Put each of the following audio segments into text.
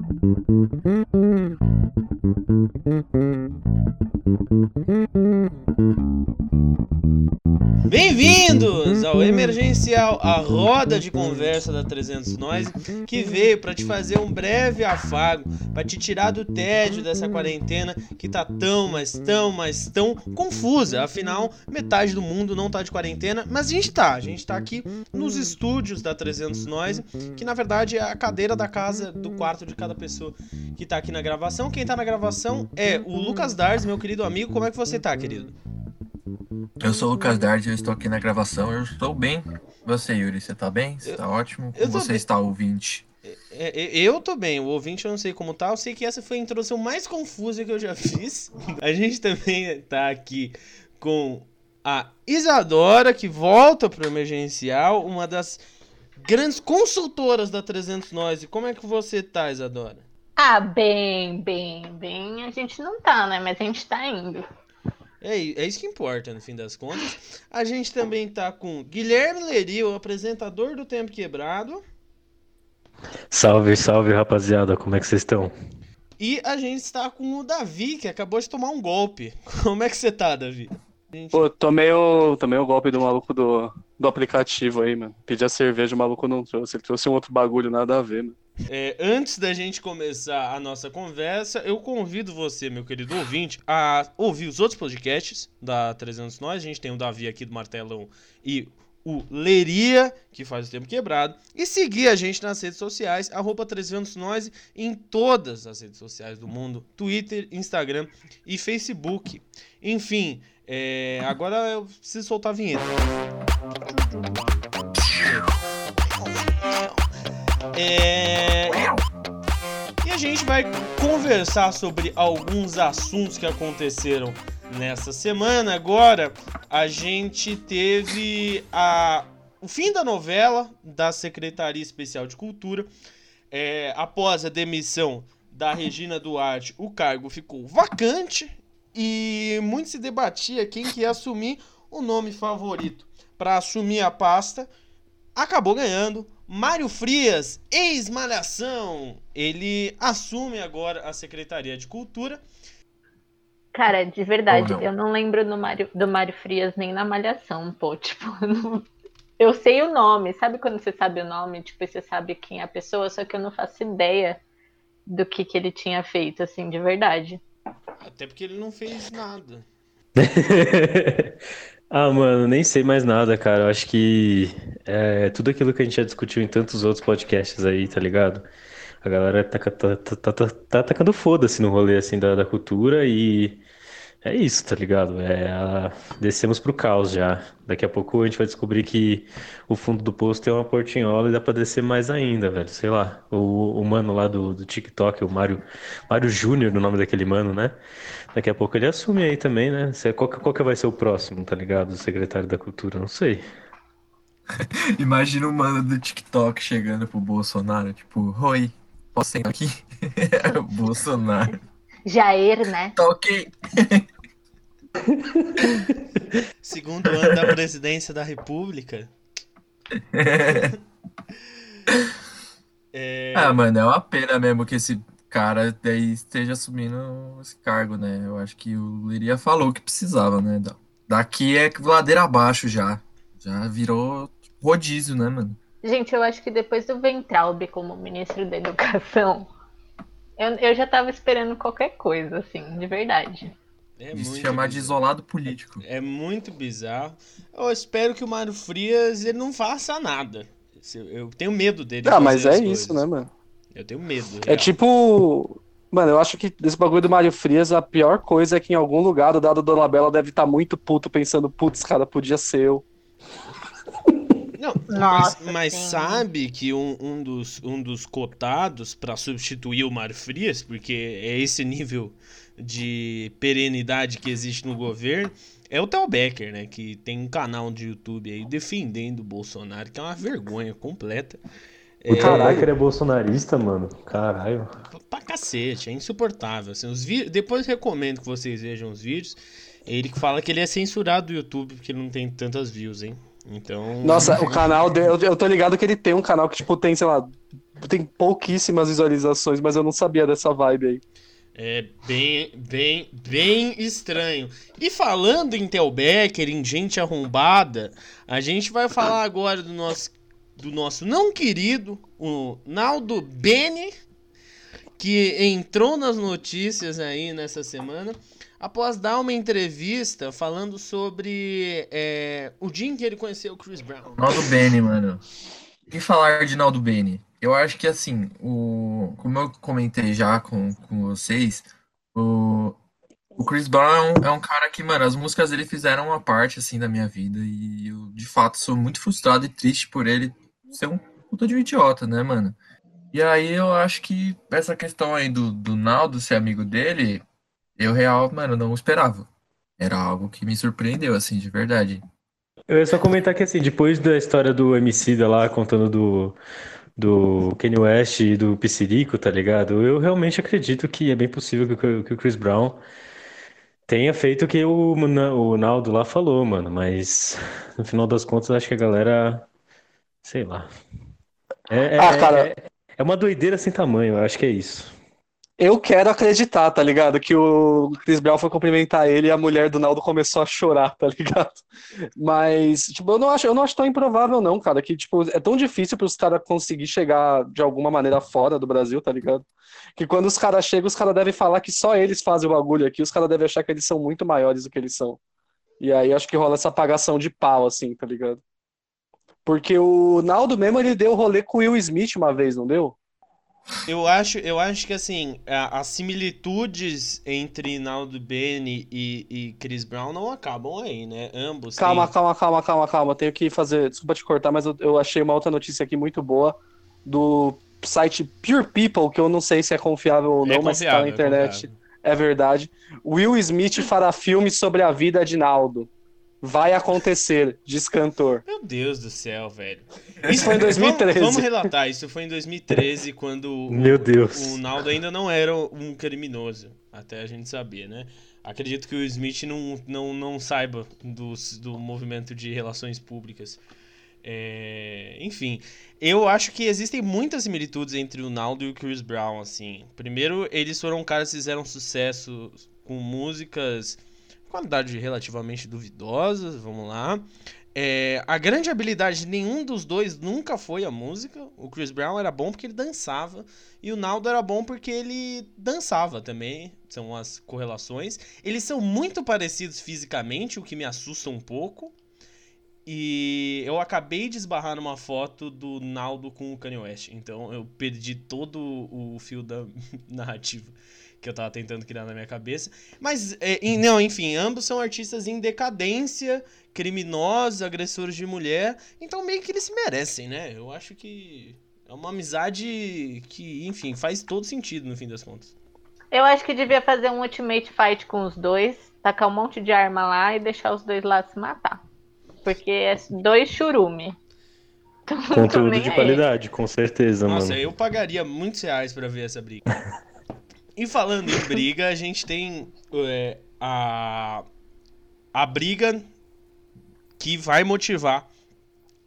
Thank you. Emergencial, a roda de conversa da 300 Nós, que veio para te fazer um breve afago, para te tirar do tédio dessa quarentena que tá tão, mas tão, mas tão confusa. Afinal, metade do mundo não tá de quarentena, mas a gente tá. A gente tá aqui nos estúdios da 300 Nós, que na verdade é a cadeira da casa, do quarto de cada pessoa que tá aqui na gravação. Quem tá na gravação é o Lucas Dars, meu querido amigo. Como é que você tá, querido? Eu sou o Lucas Dard, eu estou aqui na gravação. Eu estou bem. Você, Yuri, você tá bem? Você tá ótimo? Como você bem. está, ouvinte? É, é, eu tô bem, o ouvinte eu não sei como tá. Eu sei que essa foi a introdução mais confusa que eu já fiz. A gente também tá aqui com a Isadora, que volta pro emergencial, uma das grandes consultoras da 300 Nós. E como é que você tá, Isadora? Ah, bem, bem, bem. A gente não tá, né? Mas a gente tá indo. É, é isso que importa, no fim das contas. A gente também tá com Guilherme Leri, o apresentador do Tempo Quebrado. Salve, salve, rapaziada. Como é que vocês estão? E a gente está com o Davi, que acabou de tomar um golpe. Como é que você tá, Davi? Gente... Pô, tomei o, tomei o golpe do maluco do, do aplicativo aí, mano. Pedi a cerveja, o maluco não trouxe. Ele trouxe um outro bagulho, nada a ver, mano. É, antes da gente começar a nossa conversa, eu convido você, meu querido ouvinte, a ouvir os outros podcasts da 300 Nós. A gente tem o Davi aqui do Martelão e o Leria, que faz o tempo quebrado, e seguir a gente nas redes sociais, arroba 300 Nós, em todas as redes sociais do mundo, Twitter, Instagram e Facebook. Enfim, é, agora eu preciso soltar a vinheta. É... E a gente vai conversar sobre alguns assuntos que aconteceram nessa semana. Agora, a gente teve a... o fim da novela da Secretaria Especial de Cultura. É... Após a demissão da Regina Duarte, o cargo ficou vacante e muito se debatia quem que ia assumir o nome favorito para assumir a pasta. Acabou ganhando Mário Frias, ex-malhação, ele assume agora a Secretaria de Cultura. Cara, de verdade, não. eu não lembro do Mário, do Mário Frias nem na malhação, pô. Tipo, não... eu sei o nome, sabe quando você sabe o nome? Tipo, você sabe quem é a pessoa, só que eu não faço ideia do que, que ele tinha feito, assim, de verdade. Até porque ele não fez nada. Ah, mano, nem sei mais nada, cara. Eu acho que é tudo aquilo que a gente já discutiu em tantos outros podcasts aí, tá ligado? A galera tá, tá, tá, tá, tá tacando foda-se no rolê, assim, da, da cultura e é isso, tá ligado? É, a... Descemos pro caos já. Daqui a pouco a gente vai descobrir que o fundo do poço tem uma portinhola e dá pra descer mais ainda, velho. Sei lá. O, o mano lá do, do TikTok, o Mário, Mário Júnior, o nome daquele mano, né? Daqui a pouco ele assume aí também, né? Qual, qual que vai ser o próximo, tá ligado? O secretário da cultura, não sei. Imagina o mano do TikTok chegando pro Bolsonaro, tipo, oi, posso sentar aqui? Bolsonaro. Jair, né? Tá ok. Segundo ano da presidência da República. é... Ah, mano, é uma pena mesmo que esse cara daí esteja assumindo esse cargo, né? Eu acho que o Liria falou que precisava, né? Daqui é ladeira abaixo já. Já virou rodízio, né, mano? Gente, eu acho que depois do Ventralbe como ministro da Educação, eu, eu já tava esperando qualquer coisa, assim, de verdade. É Isso chamar bizarro. de isolado político. É muito bizarro. Eu espero que o Mário Frias ele não faça nada. Eu tenho medo dele. Ah, mas é coisas. isso, né, mano? Eu tenho medo. É real. Tipo. Mano, eu acho que desse bagulho do Mário Frias, a pior coisa é que em algum lugar do dado Dona Bela deve estar tá muito puto pensando, putz, cara, podia ser eu. Não, Nossa, mas, mas sabe que um, um, dos, um dos cotados para substituir o Mário Frias, porque é esse nível de perenidade que existe no governo, é o Theo Becker, né? Que tem um canal de YouTube aí defendendo o Bolsonaro, que é uma vergonha completa. O é... é bolsonarista, mano. Caralho. Pra cacete, é insuportável. Assim, os vi... Depois recomendo que vocês vejam os vídeos. Ele que fala que ele é censurado do YouTube porque ele não tem tantas views, hein? Então. Nossa, o canal dele. Eu tô ligado que ele tem um canal que, tipo, tem, sei lá, tem pouquíssimas visualizações, mas eu não sabia dessa vibe aí. É bem, bem, bem estranho. E falando em Tel Becker, em gente arrombada, a gente vai falar agora do nosso, do nosso não querido, o Naldo Bene, que entrou nas notícias aí nessa semana, após dar uma entrevista falando sobre é, o dia em que ele conheceu o Chris Brown. Naldo Bene, mano. E falar de Naldo Bene? Eu acho que assim, o, como eu comentei já com, com vocês, o, o Chris Brown é um cara que, mano, as músicas dele fizeram uma parte assim da minha vida e eu de fato sou muito frustrado e triste por ele ser um puta de um idiota, né, mano? E aí eu acho que essa questão aí do, do Naldo ser amigo dele, eu real, mano, não esperava. Era algo que me surpreendeu, assim, de verdade. Eu ia só comentar que, assim, depois da história do MC da lá, contando do, do Kanye West e do Psirico, tá ligado? Eu realmente acredito que é bem possível que, que o Chris Brown tenha feito o que o, o Naldo lá falou, mano. Mas, no final das contas, acho que a galera, sei lá. É, é, Ah, cara. é, é uma doideira sem tamanho, eu acho que é isso. Eu quero acreditar, tá ligado? Que o Chris Brown foi cumprimentar ele e a mulher do Naldo começou a chorar, tá ligado? Mas, tipo, eu não acho, eu não acho tão improvável, não, cara. Que, tipo, é tão difícil pros caras conseguir chegar de alguma maneira fora do Brasil, tá ligado? Que quando os caras chegam, os caras devem falar que só eles fazem o bagulho aqui, os caras devem achar que eles são muito maiores do que eles são. E aí acho que rola essa apagação de pau, assim, tá ligado? Porque o Naldo mesmo, ele deu rolê com o Will Smith uma vez, não deu? Eu acho, eu acho que assim, as similitudes entre Naldo Bene e, e Chris Brown não acabam aí, né? Ambos Calma, têm- calma, calma, calma, calma. Tenho que fazer. Desculpa te cortar, mas eu, eu achei uma outra notícia aqui muito boa do site Pure People, que eu não sei se é confiável ou não, É mas tá na é internet. confiável. É verdade. Will Smith fará filme sobre a vida de Naldo. Vai acontecer, diz cantor. Meu Deus do céu, velho. Isso foi em Vamos- 2013. Vamos, relatar, isso foi em 2013, quando o- Meu Deus. o Naldo ainda não era um criminoso, até a gente saber, né? Acredito que o Smith não, não, não saiba dos, do movimento de relações públicas. É, enfim, eu acho que existem muitas similitudes entre o Naldo e o Chris Brown, assim. Primeiro, eles foram caras que fizeram sucesso com músicas qualidade relativamente duvidosas, vamos lá. É, a grande habilidade de nenhum dos dois nunca foi a música. O Chris Brown era bom porque ele dançava. E o Naldo era bom porque ele dançava também. São as correlações. Eles são muito parecidos fisicamente, o que me assusta um pouco. E eu acabei de esbarrar numa foto do Naldo com o Kanye West. Então eu perdi todo o fio da narrativa que eu tava tentando criar na minha cabeça. Mas, é, em- não, enfim, ambos são artistas em decadência, criminosos, agressores de mulher. Então meio que eles se merecem, né? Eu acho que é uma amizade que, enfim, faz todo sentido no fim das contas. Eu acho que devia fazer um ultimate fight com os dois, tacar um monte de arma lá e deixar os dois lá se matar. Porque é dois churume. Conteúdo de qualidade, com certeza, Nossa, mano. eu pagaria muitos reais pra ver essa briga. e falando em briga, a gente tem é, a, a briga que vai motivar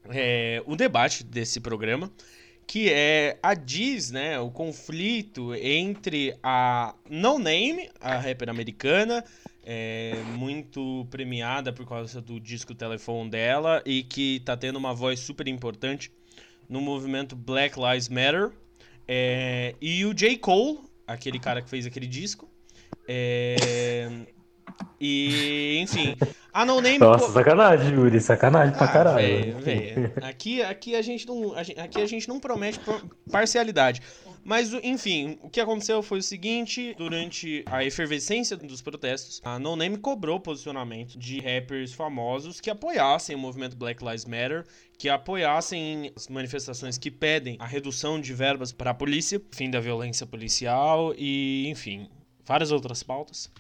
é, o debate desse programa, que é a Diz, né, o conflito entre a No Name, a rapper americana, é, muito premiada por causa do disco Telefone dela e que tá tendo uma voz super importante no movimento Black Lives Matter. É, e o J. Cole, aquele cara que fez aquele disco. É, e, enfim, a No Name. Nossa, sacanagem, Yuri, sacanagem pra Ah, caralho. véi, véi. Aqui, aqui, a gente não, aqui a gente não promete par- parcialidade. Mas, enfim, o que aconteceu foi o seguinte: durante a efervescência dos protestos, a No Name cobrou posicionamento de rappers famosos que apoiassem o movimento Black Lives Matter, que apoiassem as manifestações que pedem a redução de verbas para a polícia, fim da violência policial e, enfim, várias outras pautas.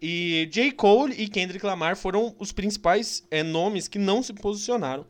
E J. Cole e Kendrick Lamar foram os principais é, nomes que não se posicionaram.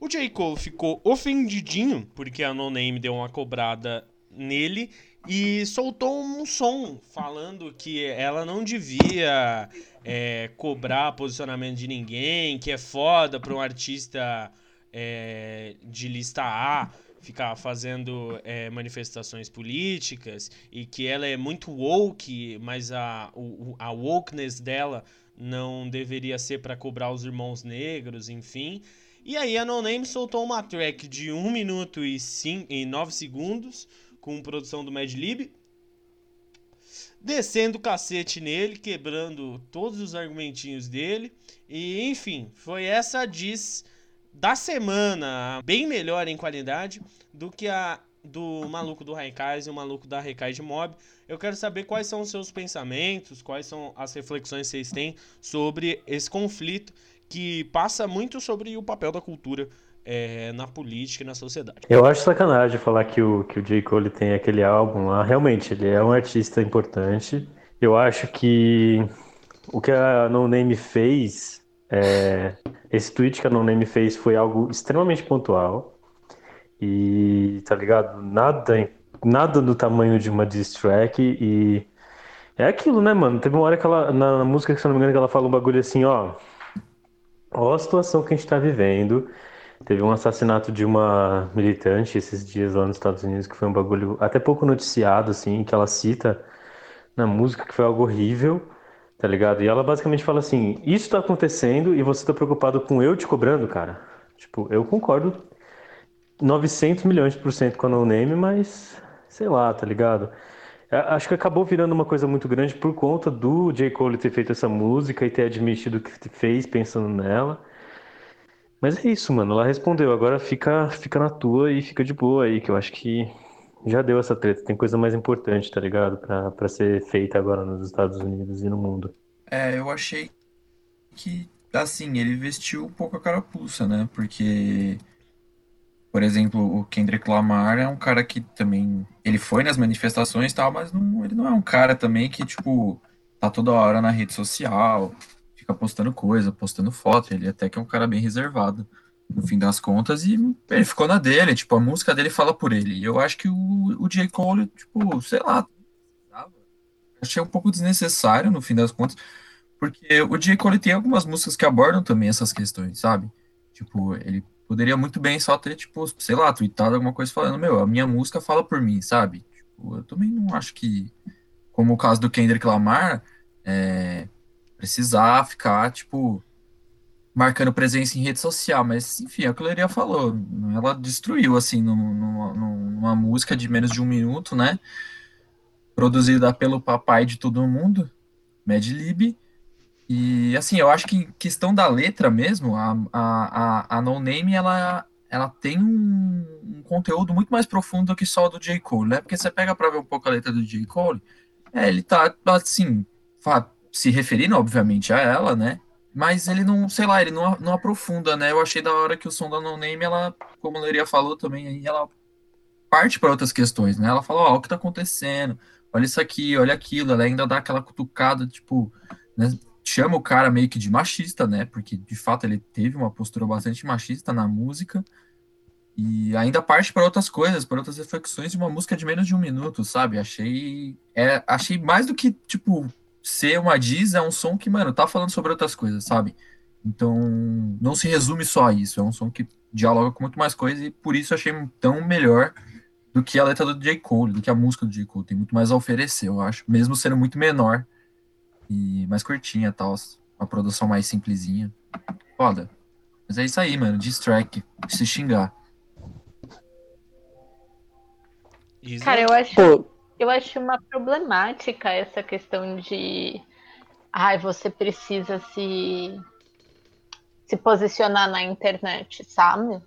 O J. Cole ficou ofendidinho porque a No Name deu uma cobrada nele e soltou um som falando que ela não devia é, cobrar posicionamento de ninguém, que é foda para um artista é, de lista A ficar fazendo é, manifestações políticas e que ela é muito woke, mas a, a wokeness dela não deveria ser para cobrar os irmãos negros, enfim. E aí a No Name soltou uma track de 1 minuto e, 5, e 9 segundos com produção do Madlib, descendo o cacete nele, quebrando todos os argumentinhos dele. E enfim, foi essa diz da semana, bem melhor em qualidade do que a do maluco do Raikais e o maluco da Rekai de Mob. Eu quero saber quais são os seus pensamentos, quais são as reflexões que vocês têm sobre esse conflito que passa muito sobre o papel da cultura é, na política e na sociedade. Eu acho sacanagem falar que o, que o J. Cole tem aquele álbum lá. Realmente, ele é um artista importante. Eu acho que o que a No Name fez, é, esse tweet que a No Name fez foi algo extremamente pontual. E, tá ligado? Nada, nada do tamanho de uma diss track e. É aquilo, né, mano? Teve uma hora que ela, na música, se não me engano, que ela fala um bagulho assim, ó. Ó a situação que a gente tá vivendo. Teve um assassinato de uma militante esses dias lá nos Estados Unidos, que foi um bagulho até pouco noticiado, assim, que ela cita na música que foi algo horrível, tá ligado? E ela basicamente fala assim: Isso tá acontecendo e você tá preocupado com eu te cobrando, cara. Tipo, eu concordo 900 milhões por cento com a No Name, mas sei lá, tá ligado? Acho que acabou virando uma coisa muito grande por conta do J. Cole ter feito essa música e ter admitido que fez pensando nela. Mas é isso, mano. Ela respondeu. Agora fica, fica na tua e fica de boa aí, que eu acho que já deu essa treta. Tem coisa mais importante, tá ligado? Pra, pra ser feita agora nos Estados Unidos e no mundo. É, eu achei que, assim, ele vestiu um pouco a carapuça, né? Porque, por exemplo, o Kendrick Lamar é um cara que também. Ele foi nas manifestações e tal, mas não, ele não é um cara também que, tipo, tá toda hora na rede social fica postando coisa, postando foto. Ele até que é um cara bem reservado, no fim das contas, e ele ficou na dele, tipo, a música dele fala por ele. E eu acho que o, o J. Cole, tipo, sei lá, achei um pouco desnecessário, no fim das contas, porque o J. Cole tem algumas músicas que abordam também essas questões, sabe? Tipo, ele poderia muito bem só ter, tipo, sei lá, tweetado alguma coisa falando, meu, a minha música fala por mim, sabe? Tipo, eu também não acho que, como o caso do Kendrick Lamar, é, precisar ficar, tipo, marcando presença em rede social, mas enfim, é o que a Leria falou, ela destruiu, assim, numa, numa música de menos de um minuto, né, produzida pelo papai de todo mundo, Mad Lib, e assim, eu acho que em questão da letra mesmo, a, a, a No Name, ela, ela tem um, um, conteúdo muito mais profundo do que só do J. Cole, né, porque você pega pra ver um pouco a letra do J. Cole, é, ele tá, assim, se referindo, obviamente, a ela, né? Mas ele não, sei lá, ele não, não aprofunda, né? Eu achei da hora que o som da No Name, ela, como a Leria falou também, aí ela parte para outras questões, né? Ela fala, ó, oh, o que tá acontecendo? Olha isso aqui, olha aquilo. Ela ainda dá aquela cutucada, tipo, né? chama o cara meio que de machista, né? Porque de fato ele teve uma postura bastante machista na música. E ainda parte para outras coisas, para outras reflexões de uma música de menos de um minuto, sabe? Achei. É, achei mais do que, tipo, ser uma diz é um som que, mano, tá falando sobre outras coisas, sabe? Então, não se resume só a isso. É um som que dialoga com muito mais coisas e por isso eu achei tão melhor do que a letra do J. Cole, do que a música do J. Cole. Tem muito mais a oferecer, eu acho. Mesmo sendo muito menor e mais curtinha e tal. Uma produção mais simplesinha. Foda. Mas é isso aí, mano. Distrack. Se xingar. Cara, eu acho. Pô, eu acho uma problemática essa questão de ai, você precisa se se posicionar na internet, sabe?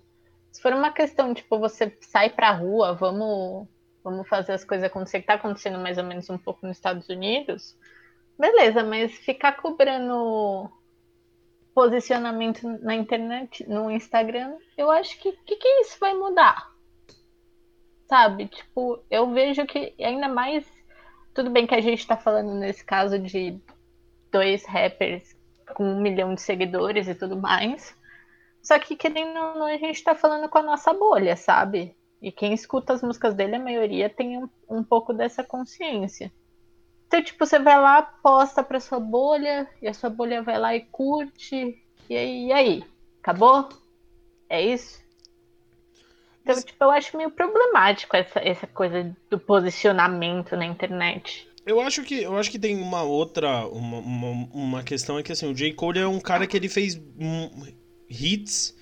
Se for uma questão, tipo, você sai pra rua, vamos, vamos fazer as coisas acontecer, que tá acontecendo mais ou menos um pouco nos Estados Unidos, beleza, mas ficar cobrando posicionamento na internet, no Instagram, eu acho que que, que isso vai mudar? Sabe? Tipo, eu vejo que ainda mais. Tudo bem que a gente tá falando nesse caso de dois rappers com um milhão de seguidores e tudo mais. Só que, querendo ou não, a gente tá falando com a nossa bolha, sabe? E quem escuta as músicas dele, a maioria tem um, um pouco dessa consciência. Então, tipo, você vai lá, posta pra sua bolha, e a sua bolha vai lá e curte. E aí, e aí? Acabou? É isso? Então, tipo, eu acho meio problemático essa, essa coisa do posicionamento na internet. Eu acho que, eu acho que tem uma outra uma, uma, uma questão é que assim, o J. Cole é um cara que ele fez hits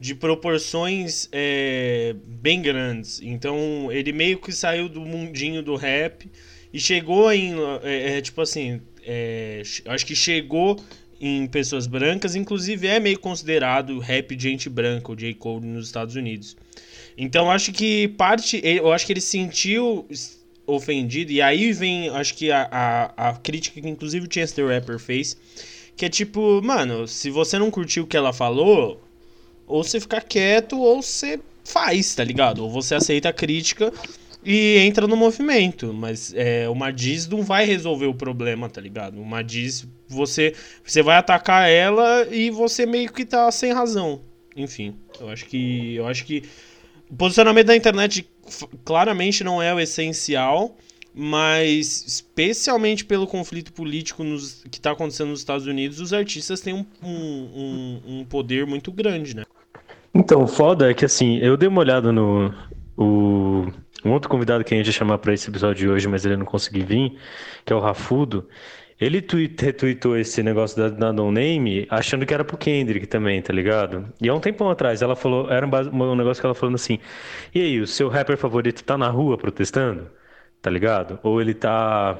de proporções é, bem grandes. Então ele meio que saiu do mundinho do rap e chegou em. É, é, tipo assim. É, acho que chegou em pessoas brancas, inclusive é meio considerado rap de gente branca, o J. Cole nos Estados Unidos. Então acho que parte. Eu acho que ele sentiu ofendido, e aí vem, acho que a, a, a crítica que inclusive o Chance the Rapper fez, que é tipo, mano, se você não curtiu o que ela falou, ou você fica quieto, ou você faz, tá ligado? Ou você aceita a crítica e entra no movimento. Mas é, o Madiz não vai resolver o problema, tá ligado? O Madiz, você, você vai atacar ela e você meio que tá sem razão. Enfim, eu acho que. Eu acho que. Posicionamento da internet claramente não é o essencial, mas especialmente pelo conflito político nos, que está acontecendo nos Estados Unidos, os artistas têm um, um, um, poder muito grande, né? Então, foda é que assim, eu dei uma olhada no. O, um outro convidado que a gente ia chamar para esse episódio de hoje, mas ele não conseguiu vir, que é o Rafudo. Ele tweet, retweetou esse negócio da, da No Name achando que era pro Kendrick também, tá ligado? E há um tempão atrás ela falou, era um, um negócio que ela falando assim: E aí, o seu rapper favorito tá na rua protestando? Tá ligado? Ou ele tá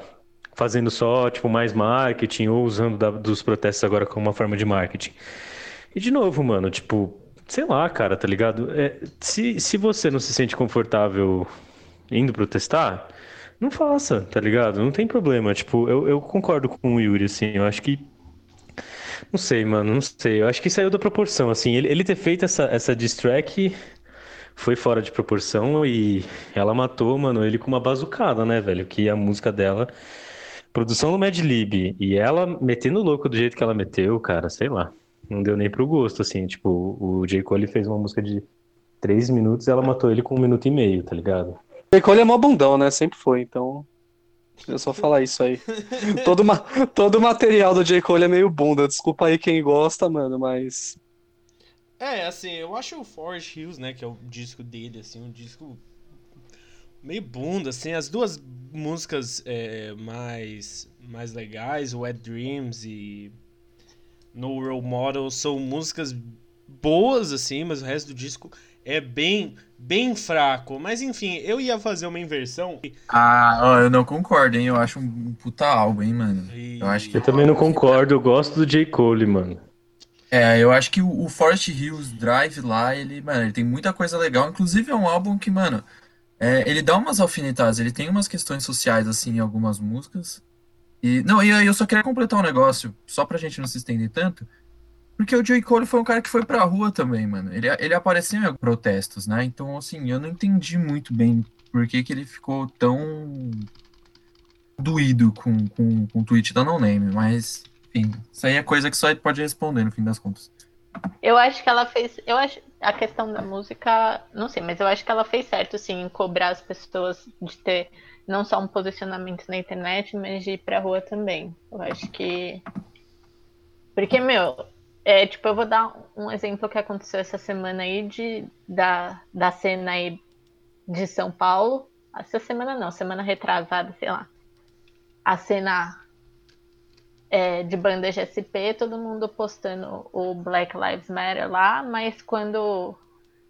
fazendo só, tipo, mais marketing, ou usando da, dos protestos agora como uma forma de marketing. E de novo, mano, tipo, sei lá, cara, tá ligado? É, se, se você não se sente confortável indo protestar não faça, tá ligado? Não tem problema. Tipo, eu, eu concordo com o Yuri, assim. Eu acho que. Não sei, mano, não sei. Eu acho que saiu da proporção, assim. Ele, ele ter feito essa, essa diss track foi fora de proporção e ela matou, mano, ele com uma bazucada, né, velho? Que a música dela. Produção do Mad Lib. E ela metendo louco do jeito que ela meteu, cara, sei lá. Não deu nem pro gosto, assim. Tipo, o J. Cole fez uma música de três minutos e ela matou ele com um minuto e meio, tá ligado? J. Cole é mó bundão, né? Sempre foi, então. Eu só falar isso aí. todo, ma... todo o material do J. Cole é meio bunda. Desculpa aí quem gosta, mano, mas. É, assim, eu acho o Forest Hills, né, que é o disco dele, assim, um disco meio bunda, assim, as duas músicas é, mais, mais legais, Wet Dreams e No Role Model, são músicas boas, assim, mas o resto do disco é bem bem fraco. Mas enfim, eu ia fazer uma inversão. Ah, ó, eu não concordo, hein? Eu acho um puta álbum, hein, mano. E... Eu, acho que... eu também não concordo, eu gosto do J. Cole, mano. É, eu acho que o, o Forest Hills Drive lá, ele, mano, ele tem muita coisa legal. Inclusive é um álbum que, mano, é, ele dá umas alfinetadas, ele tem umas questões sociais, assim, em algumas músicas. E, não, e aí eu só queria completar um negócio, só pra gente não se estender tanto. Porque o J. Cole foi um cara que foi pra rua também, mano. Ele, ele apareceu em protestos, né? Então, assim, eu não entendi muito bem por que, que ele ficou tão doído com, com, com o tweet da No Name. Mas, enfim, isso aí é coisa que só ele pode responder no fim das contas. Eu acho que ela fez. Eu acho a questão da música, não sei, mas eu acho que ela fez certo, sim, em cobrar as pessoas de ter não só um posicionamento na internet, mas de ir pra rua também. Eu acho que. Porque, meu, é, tipo, eu vou dar um exemplo que aconteceu essa semana aí de, da, da cena aí de São Paulo. Essa semana não, semana retrasada, sei lá. A cena é, de banda GSP, todo mundo postando o Black Lives Matter lá, mas quando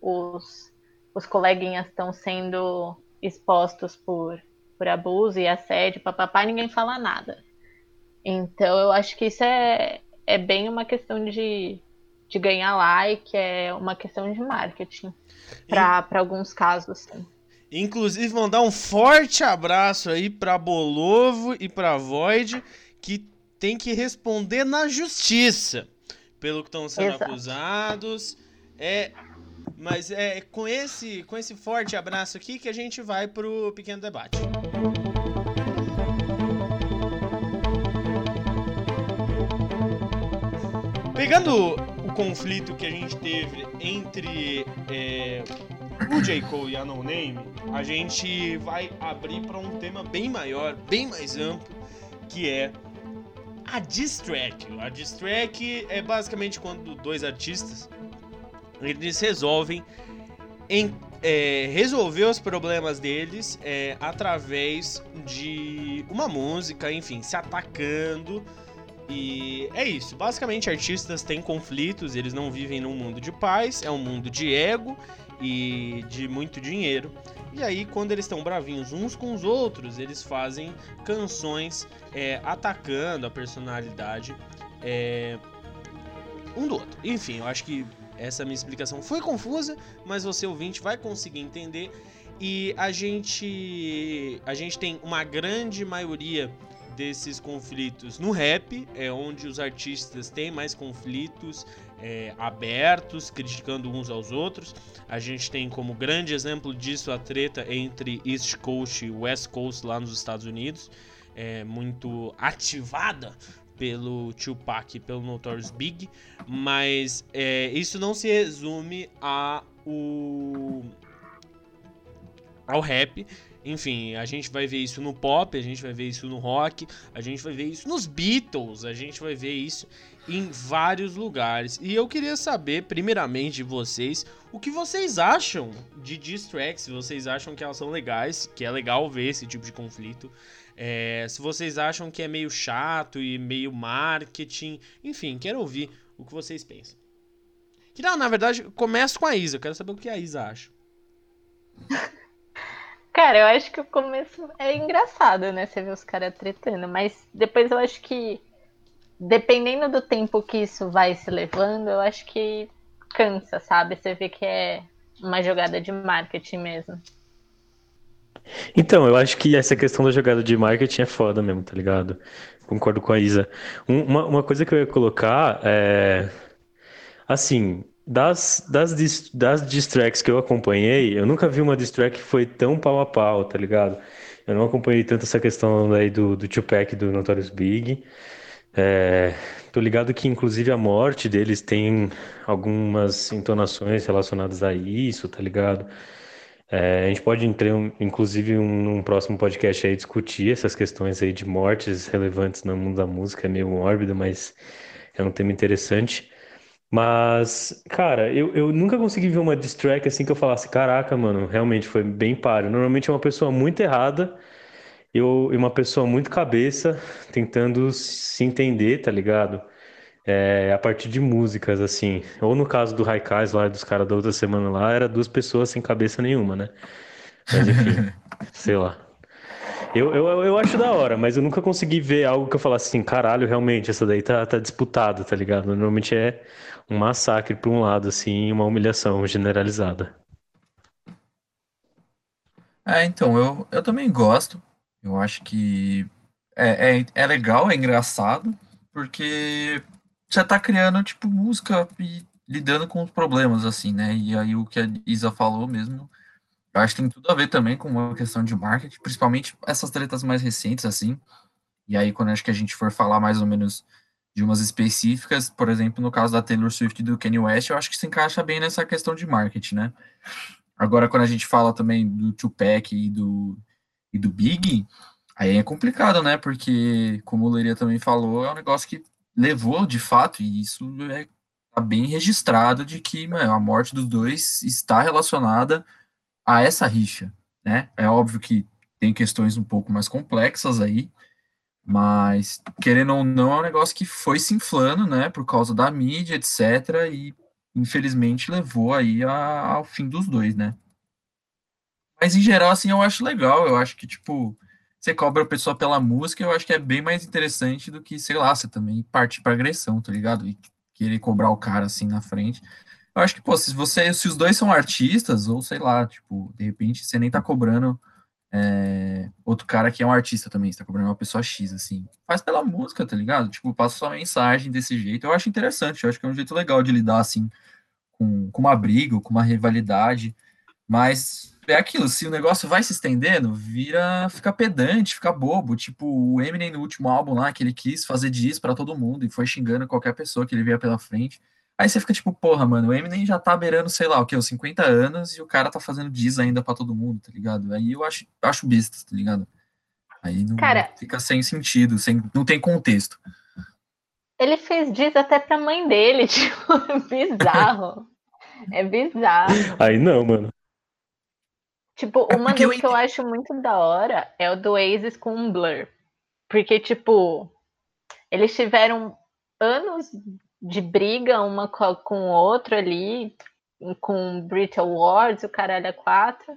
os, os coleguinhas estão sendo expostos por, por abuso e assédio, papapá, ninguém fala nada. Então eu acho que isso é, é bem uma questão de, de ganhar like, é uma questão de marketing para e... alguns casos. Sim. Inclusive, mandar um forte abraço aí para Bolovo e para Void, que tem que responder na justiça pelo que estão sendo Exato. acusados. É, mas é com esse, com esse forte abraço aqui que a gente vai pro pequeno debate. Pegando o conflito que a gente teve entre é, o J. Cole e a No Name, a gente vai abrir para um tema bem maior, bem mais amplo, que é a diss track. A diss track é basicamente quando dois artistas eles resolvem em, é, resolver os problemas deles é, através de uma música, enfim, se atacando. E é isso. Basicamente, artistas têm conflitos, eles não vivem num mundo de paz, é um mundo de ego e de muito dinheiro. E aí, quando eles estão bravinhos uns com os outros, eles fazem canções é, atacando a personalidade é, um do outro. Enfim, eu acho que essa minha explicação foi confusa, mas você ouvinte vai conseguir entender. E a gente a gente tem uma grande maioria desses conflitos no rap, é onde os artistas têm mais conflitos é, abertos, criticando uns aos outros. A gente tem como grande exemplo disso a treta entre East Coast e West Coast lá nos Estados Unidos, é, muito ativada pelo Tupac e pelo Notorious Big, mas é, isso não se resume a o ao rap. Enfim, a gente vai ver isso no pop, a gente vai ver isso no rock, a gente vai ver isso nos Beatles, a gente vai ver isso em vários lugares. E eu queria saber, primeiramente, de vocês, o que vocês acham de diss tracks, se vocês acham que elas são legais, que é legal ver esse tipo de conflito. É, se vocês acham que é meio chato e meio marketing, enfim, quero ouvir o que vocês pensam. Que não, na verdade, começo com a Isa, eu quero saber o que a Isa acha. Cara, eu acho que o começo é engraçado, né? Você vê os caras tretando, mas depois eu acho que, dependendo do tempo que isso vai se levando, eu acho que cansa, sabe? Você vê que é uma jogada de marketing mesmo. Então, eu acho que essa questão da jogada de marketing é foda mesmo, tá ligado? Concordo com a Isa. Um, uma, uma coisa que eu ia colocar é. Assim, das, das, das distracks que eu acompanhei, eu nunca vi uma distrack que foi tão pau a pau, tá ligado? Eu não acompanhei tanto essa questão aí do, do Tupac do Notorious Big. É, tô ligado que, inclusive, a morte deles tem algumas entonações relacionadas a isso, tá ligado? É, a gente pode, inclusive, um, num próximo podcast aí discutir essas questões aí de mortes relevantes no mundo da música, é meio mórbido, mas é um tema interessante. Mas, cara, eu, eu nunca consegui ver uma diss track assim que eu falasse, caraca, mano, realmente foi bem páreo. Normalmente é uma pessoa muito errada e uma pessoa muito cabeça tentando se entender, tá ligado? é, a partir de músicas, assim. Ou no caso do Raikais lá, dos caras da outra semana lá, era duas pessoas sem cabeça nenhuma, né? Mas enfim, sei lá. Eu, eu, eu acho da hora, mas eu nunca consegui ver algo que eu falasse assim, caralho, realmente, essa daí tá, tá disputado, tá ligado? Normalmente é um massacre por um lado, assim, uma humilhação generalizada. É, então, eu, eu também gosto. Eu acho que é, é, é legal, é engraçado, porque já tá criando, tipo, música e lidando com os problemas, assim, né? E aí o que a Isa falou mesmo, eu acho que tem tudo a ver também com uma questão de marketing, principalmente essas tretas mais recentes, assim. E aí, quando acho que a gente for falar mais ou menos de umas específicas, por exemplo, no caso da Taylor Swift e do Kanye West, eu acho que se encaixa bem nessa questão de marketing, né? Agora, quando a gente fala também do Tupac e do, e do Big, aí é complicado, né? Porque, como o Leria também falou, é um negócio que levou de fato, e isso é tá bem registrado, de que mano, a morte dos dois está relacionada a essa rixa, né? É óbvio que tem questões um pouco mais complexas aí, mas querendo ou não, é um negócio que foi se inflando, né, por causa da mídia, etc, e infelizmente levou aí a, ao fim dos dois, né? Mas em geral, assim, eu acho legal, eu acho que, tipo, você cobra a pessoa pela música, eu acho que é bem mais interessante do que, sei lá, você também partir para agressão, tá ligado? E querer cobrar o cara assim na frente. Eu acho que, pô, se você, se os dois são artistas, ou sei lá, tipo, de repente você nem tá cobrando é, outro cara que é um artista também, você tá cobrando uma pessoa X, assim. Faz pela música, tá ligado? Tipo, passa sua mensagem desse jeito. Eu acho interessante, eu acho que é um jeito legal de lidar, assim, com, com uma briga, com uma rivalidade. Mas é aquilo, se o negócio vai se estendendo, vira, fica pedante, fica bobo. Tipo, o Eminem no último álbum lá, que ele quis fazer diz para todo mundo e foi xingando qualquer pessoa que ele via pela frente. Aí você fica tipo, porra, mano, o Eminem já tá beirando, sei lá, o que, os 50 anos e o cara tá fazendo diz ainda pra todo mundo, tá ligado? Aí eu acho, acho besta, tá ligado? Aí não Cara, fica sem sentido, sem, não tem contexto. Ele fez diz até pra mãe dele, tipo, é bizarro. é bizarro. Aí não, mano. Tipo, É uma eu das que eu acho muito da hora é o do Oasis com o Blur. Porque, tipo, eles tiveram anos de briga uma co- com o outro ali, com Brit Awards, o caralho a quatro.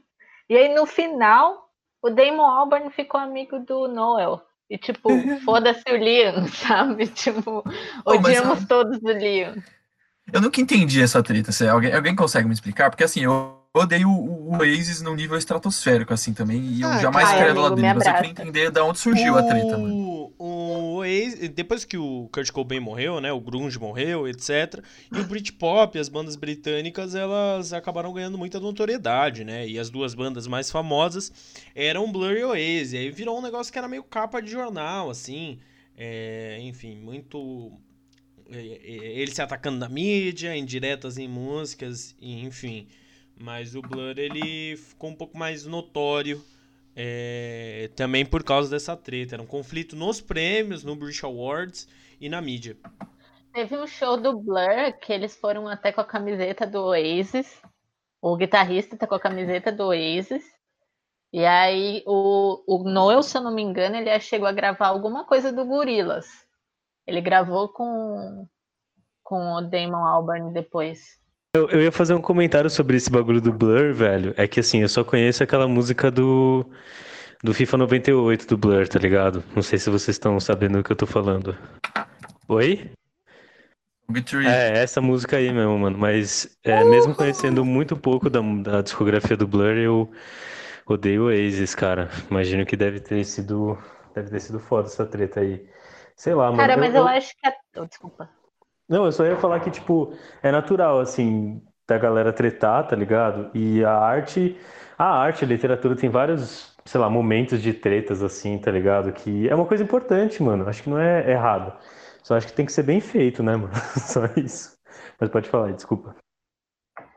E aí, no final, o Damon Albarn ficou amigo do Noel. E, tipo, foda-se o Liam, sabe? Tipo, mas odiamos a- todos o Liam. Eu nunca entendi essa treta. Se alguém, alguém consegue me explicar? Porque assim, eu odeio o, o Oasis num nível estratosférico, assim, também, e eu Ah, jamais lado amigo, dele. Mas eu queria entender de onde surgiu a treta, mano. O, o Oasis- depois que o Kurt Cobain morreu, né, o grunge morreu, etc. E o Britpop, as bandas britânicas, elas acabaram ganhando muita notoriedade, né? E as duas bandas mais famosas eram Blur e Oasis. E aí virou um negócio que era meio capa de jornal, assim. É, enfim, muito é, é, ele se atacando na mídia, indiretas em músicas, e, enfim. Mas o Blur ele ficou um pouco mais notório é, também por causa dessa treta. Era um conflito nos prêmios, no British Awards e na mídia. Teve um show do Blur que eles foram até com a camiseta do Oasis. O guitarrista tá com a camiseta do Oasis. E aí o, o Noel, se eu não me engano, ele chegou a gravar alguma coisa do Gorillaz. Ele gravou com, com o Damon Albarn depois. Eu, eu ia fazer um comentário sobre esse bagulho do Blur, velho. É que assim, eu só conheço aquela música do, do FIFA 98 do Blur, tá ligado? Não sei se vocês estão sabendo do que eu tô falando. Oi? Victory. É, essa música aí mesmo, mano. Mas é, mesmo conhecendo muito pouco da, da discografia do Blur, eu odeio o Oasis, cara. Imagino que deve ter sido, deve ter sido foda essa treta aí. Sei lá, mano. Cara, mas eu, acho que. A... Oh, desculpa. Não, eu só ia falar que, tipo, é natural, assim, da galera tretar, tá ligado? E a arte, a arte, a literatura tem vários, sei lá, momentos de tretas, assim, tá ligado? Que é uma coisa importante, mano. Acho que não é errado. Só acho que tem que ser bem feito, né, mano? Só isso. Mas pode falar, desculpa.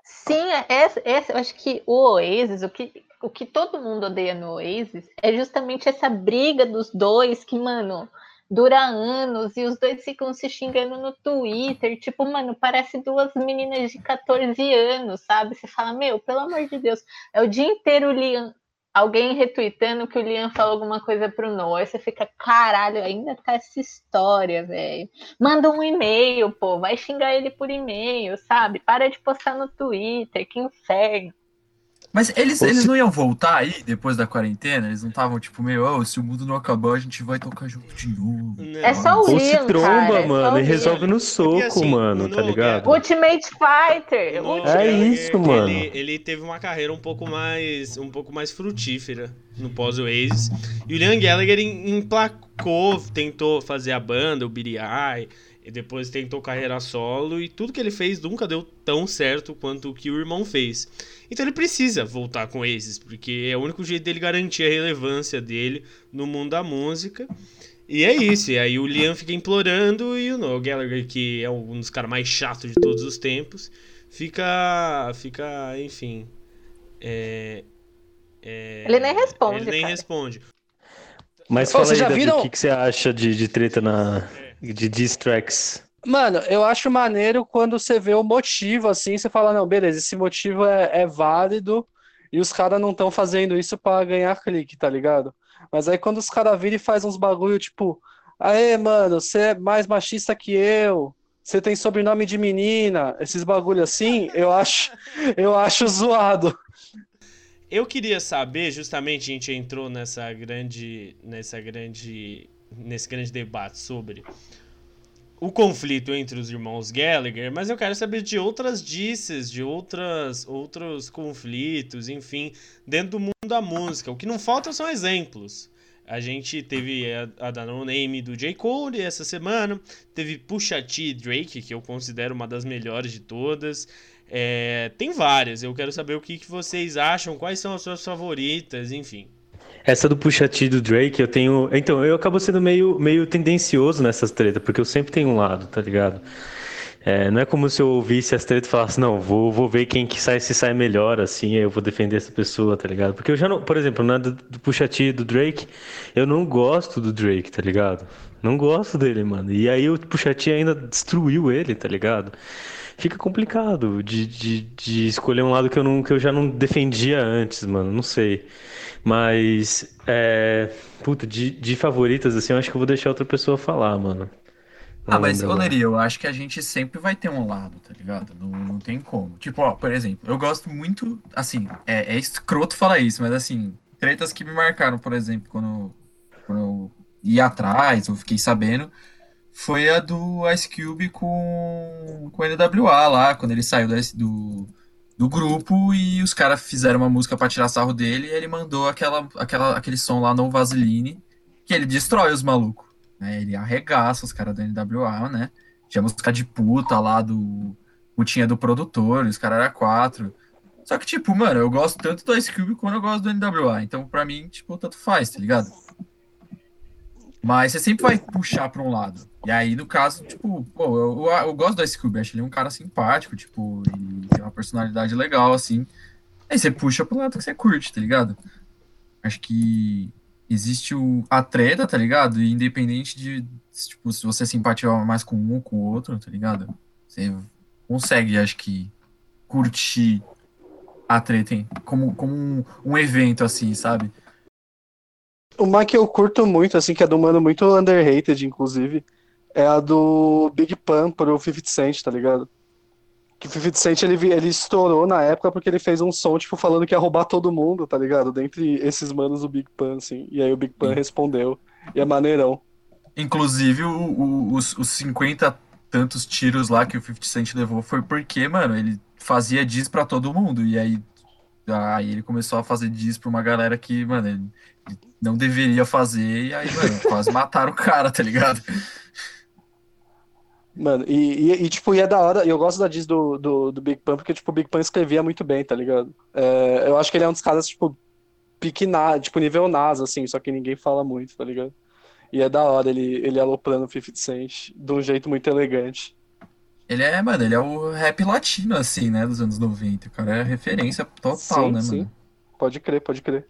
Sim, essa, essa, eu acho que o Oasis, o que, o que todo mundo odeia no Oasis é justamente essa briga dos dois que, mano, dura anos e os dois ficam se xingando no Twitter. Tipo, mano, parece duas meninas de 14 anos, sabe? Você fala, meu, pelo amor de Deus, é o dia inteiro o Liam, alguém retweetando que o Liam falou alguma coisa pro Noah. Aí você fica, caralho, ainda tá essa história, velho. Manda um e-mail, pô, vai xingar ele por e-mail, sabe? Para de postar no Twitter, que inferno. Mas eles, Ou eles se- não iam voltar aí depois da quarentena? Eles não estavam tipo, meio, oh, se o mundo não acabar, a gente vai tocar junto de novo. É só o Ou se tromba, cara, é mano, o e resolve no soco, assim, mano, o tá ligado? Ultimate Fighter! No- Ultimate... É isso, mano. Ele, ele teve uma carreira um pouco mais um pouco mais frutífera no pós-Oasis. E o Liam Gallagher em- emplacou, tentou fazer a banda, o BDI, e depois tentou carreira solo, e tudo que ele fez nunca deu tão certo quanto o que o irmão fez. Então ele precisa voltar com Oasis, porque é o único jeito dele garantir a relevância dele no mundo da música. E é isso, e aí o Liam fica implorando e o Noel Gallagher, que é um dos caras mais chatos de todos os tempos, fica, fica, enfim, é, é, Ele nem responde, Ele nem cara. responde. Mas Ô, fala aí, já Davi, viram- o que, que você acha de, de treta na, de diss tracks? Mano, eu acho maneiro quando você vê o motivo assim, você fala, não, beleza, esse motivo é, é válido e os caras não estão fazendo isso pra ganhar clique, tá ligado? Mas aí quando os caras viram e faz uns bagulho tipo, aê, mano, você é mais machista que eu, você tem sobrenome de menina, esses bagulho assim, eu acho, eu acho zoado. Eu queria saber, justamente a gente entrou nessa grande, nessa grande, nesse grande debate sobre o conflito entre os irmãos Gallagher, mas eu quero saber de outras disses, de outras, outros conflitos, enfim, dentro do mundo da música. O que não falta são exemplos. A gente teve a, a da No Name do J. Cole essa semana, teve Pusha T Drake, que eu considero uma das melhores de todas. É, tem várias, eu quero saber o que, que vocês acham, quais são as suas favoritas, enfim. Essa do Pusha do Drake, eu tenho. Então, eu acabo sendo meio, meio tendencioso nessas tretas, porque eu sempre tenho um lado, tá ligado? É, não é como se eu ouvisse as tretas e falasse, não, vou, vou ver quem que sai, se sai melhor, assim, eu vou defender essa pessoa, tá ligado? Porque eu já não, por exemplo, na do, do do Drake, eu não gosto do Drake, tá ligado? Não gosto dele, mano. E aí o Pusha ainda destruiu ele, tá ligado? Fica complicado de, de, de escolher um lado que eu, não, que eu já não defendia antes, mano, não sei. Mas, é, puta, de, de favoritas, assim, eu acho que eu vou deixar outra pessoa falar, mano. Ah, mas, Oleri, eu acho que a gente sempre vai ter um lado, tá ligado? Não, não tem como. Tipo, ó, por exemplo, eu gosto muito, assim, é, é escroto falar isso, mas assim, tretas que me marcaram, por exemplo, quando, quando eu ia atrás, eu fiquei sabendo, foi a do Ice Cube com, com o NWA lá, quando ele saiu do, do, do grupo e os caras fizeram uma música para tirar sarro dele e ele mandou aquela, aquela, aquele som lá no Vaseline, que ele destrói os malucos. Né? Ele arregaça os caras do NWA, né? Tinha música de puta lá do. Putinha do produtor, os caras eram quatro. Só que, tipo, mano, eu gosto tanto do Ice Cube quanto eu gosto do NWA. Então, pra mim, tipo, tanto faz, tá ligado? Mas você sempre vai puxar pra um lado. E aí, no caso, tipo, pô, eu, eu, eu gosto do Ice Cube, acho ele um cara simpático, tipo, ele tem uma personalidade legal, assim. Aí você puxa pro lado que você curte, tá ligado? Acho que existe o, a treta, tá ligado? E independente de, tipo, se você simpatiza mais com um ou com o outro, tá ligado? Você consegue, acho que, curtir a treta hein? como, como um, um evento, assim, sabe? Uma que eu curto muito, assim, que é do mano muito underrated, inclusive, é a do Big Pan pro 50 Cent, tá ligado? Que o 50 Cent ele, ele estourou na época porque ele fez um som, tipo, falando que ia roubar todo mundo, tá ligado? Dentre esses manos, o Big Pan, assim. E aí o Big Pan Sim. respondeu. E é maneirão. Inclusive, o, o, os, os 50 tantos tiros lá que o 50 Cent levou foi porque, mano, ele fazia diz para todo mundo. E aí, aí ele começou a fazer diz pra uma galera que, mano, ele não deveria fazer. E aí, mano, quase mataram o cara, tá ligado? Mano, e, e, e, tipo, e é da hora, eu gosto da diz do, do, do Big Pan, porque, tipo, o Big Pan escrevia muito bem, tá ligado? É, eu acho que ele é um dos caras, tipo, pique na, tipo, nível NASA, assim, só que ninguém fala muito, tá ligado? E é da hora ele, ele aloprando o 50 Cent de um jeito muito elegante. Ele é, mano, ele é o rap latino, assim, né, dos anos 90. O cara é referência total, sim, né, sim. mano? Pode crer, pode crer.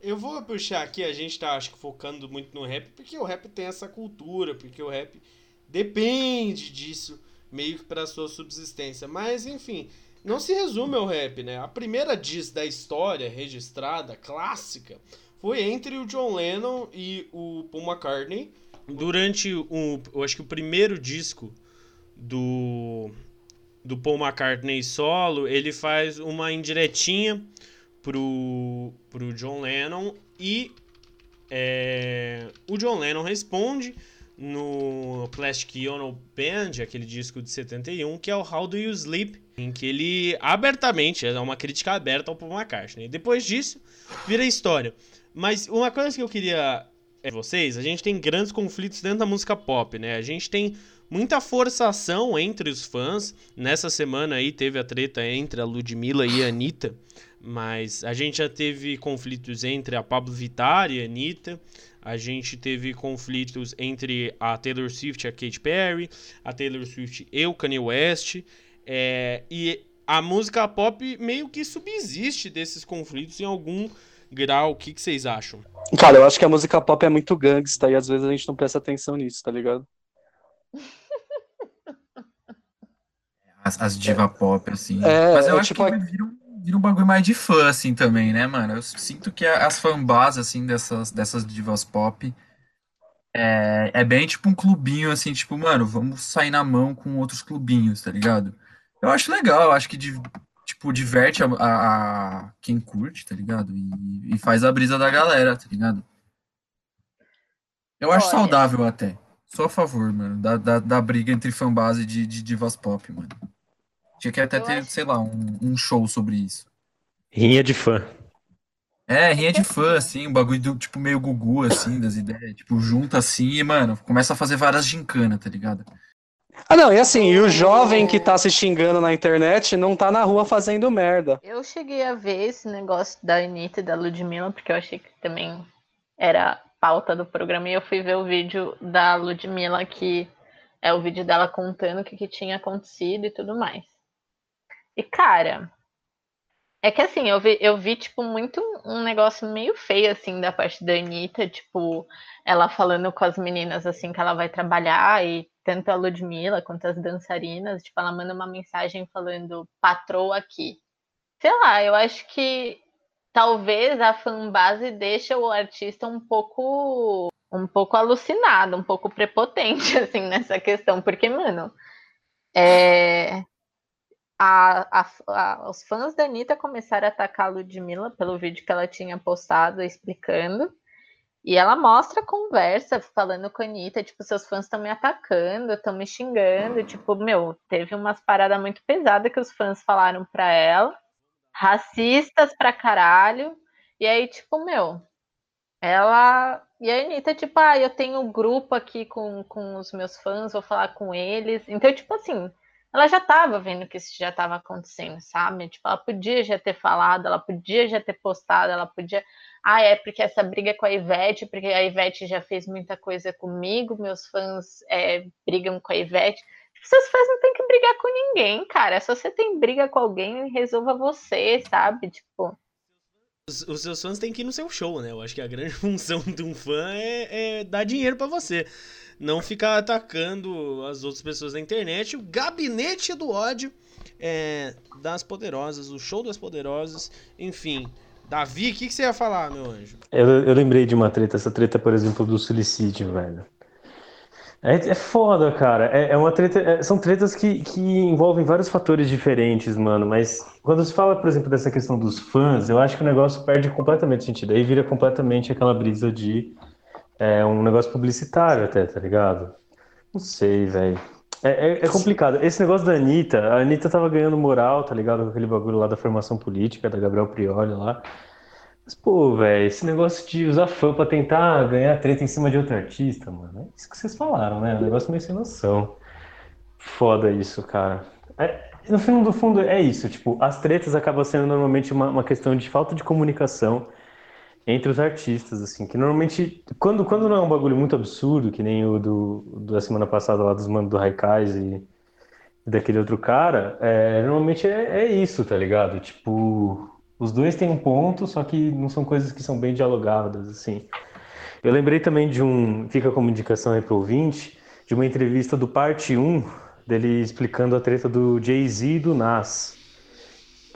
Eu vou puxar aqui, a gente tá, acho que, focando muito no rap, porque o rap tem essa cultura, porque o rap depende disso meio que para sua subsistência. Mas enfim, não se resume ao rap, né? A primeira diss da história registrada, clássica, foi entre o John Lennon e o Paul McCartney durante o, eu acho que o primeiro disco do do Paul McCartney solo, ele faz uma indiretinha pro pro John Lennon e é, o John Lennon responde no Plastic Ono Band, aquele disco de 71, que é o How Do You Sleep, em que ele abertamente, é uma crítica aberta ao Paul McCartney. Depois disso, vira história. Mas uma coisa que eu queria é vocês, a gente tem grandes conflitos dentro da música pop, né? A gente tem muita forçação entre os fãs. Nessa semana aí teve a treta entre a Ludmilla e a Anitta, mas a gente já teve conflitos entre a Pablo Vittar e a Anitta. A gente teve conflitos entre a Taylor Swift e a Katy Perry, a Taylor Swift e o Kanye West. É, e a música pop meio que subsiste desses conflitos em algum grau. O que, que vocês acham? Cara, eu acho que a música pop é muito gangsta e às vezes a gente não presta atenção nisso, tá ligado? As, as diva pop, assim. É, Mas eu é, acho tipo, que vira um vira um bagulho mais de fã, assim, também, né, mano? Eu sinto que as fanbases, assim, dessas, dessas divas pop é, é bem tipo um clubinho, assim, tipo, mano, vamos sair na mão com outros clubinhos, tá ligado? Eu acho legal, eu acho que, tipo, diverte a, a, a quem curte, tá ligado? E, e, faz a brisa da galera, tá ligado? Eu acho Olha. saudável até. Sou a favor, mano, da, da, da briga entre fanbase de, de divas pop, mano. Tinha que até ter, sei lá, um, um show sobre isso. Rinha de fã. É, rinha de fã, assim, um bagulho do, tipo, meio gugu, assim, das ideias. Tipo, junta assim e, mano, começa a fazer várias gincanas, tá ligado? Ah, não, e assim, e o jovem que tá se xingando na internet não tá na rua fazendo merda. Eu cheguei a ver esse negócio da Anitta e da Ludmilla, porque eu achei que também era pauta do programa, e eu fui ver o vídeo da Ludmilla que É o vídeo dela contando o que, que tinha acontecido e tudo mais. E, cara, é que assim, eu vi, eu vi, tipo, muito um negócio meio feio, assim, da parte da Anitta, tipo, ela falando com as meninas, assim, que ela vai trabalhar, e tanto a Ludmilla quanto as dançarinas, tipo, ela manda uma mensagem falando, patroa aqui. Sei lá, eu acho que talvez a fanbase deixa o artista um pouco um pouco alucinado, um pouco prepotente, assim, nessa questão, porque, mano, é, a, a, a, os fãs da Anitta começaram a atacar a Ludmilla pelo vídeo que ela tinha postado explicando. E ela mostra a conversa, falando com a Anitta, tipo, seus fãs estão me atacando, estão me xingando. Tipo, meu, teve umas paradas muito pesadas que os fãs falaram pra ela. Racistas pra caralho. E aí, tipo, meu, ela. E a Anitta, tipo, ah, eu tenho um grupo aqui com, com os meus fãs, vou falar com eles. Então, tipo assim, ela já estava vendo que isso já estava acontecendo, sabe? Tipo, ela podia já ter falado, ela podia já ter postado, ela podia. Ah, é porque essa briga é com a Ivete, porque a Ivete já fez muita coisa comigo, meus fãs é, brigam com a Ivete. Seus fãs não tem que brigar com ninguém, cara. Se você tem briga com alguém, resolva você, sabe? Tipo. Os, os seus fãs têm que ir no seu show, né? Eu acho que a grande função de um fã é, é dar dinheiro para você não ficar atacando as outras pessoas na internet. O gabinete do ódio é, das poderosas, o show das poderosas, enfim. Davi, o que, que, você ia falar, meu anjo? Eu, eu lembrei de uma treta, essa treta, por exemplo, do suicídio, velho. É, é foda, cara. É, é uma treta. É, são tretas que, que envolvem vários fatores diferentes, mano. Mas quando se fala, por exemplo, dessa questão dos fãs, eu acho que o negócio perde completamente sentido. Aí vira completamente aquela brisa de é um negócio publicitário até, tá ligado? Não sei, velho. É, é, é, complicado. Esse negócio da Anitta, a Anitta tava ganhando moral, tá ligado? Com aquele bagulho lá da formação política, da Gabriel Prioli lá. Mas, pô, velho, esse negócio de usar fã pra tentar ganhar treta em cima de outro artista, mano, é isso que vocês falaram, né? É um negócio meio sem noção. Foda isso, cara. É, no fundo do fundo, é isso. Tipo, as tretas acabam sendo normalmente uma, uma questão de falta de comunicação entre os artistas, assim, que normalmente, quando, quando não é um bagulho muito absurdo, que nem o do, da semana passada lá dos manos do Raikais e daquele outro cara, é, normalmente é, é, isso, tá ligado? Tipo, os dois têm um ponto, só que não são coisas que são bem dialogadas, assim. Eu lembrei também de um, fica como indicação aí pro ouvinte, de uma entrevista do parte 1, dele explicando a treta do Jay-Z e do Nas,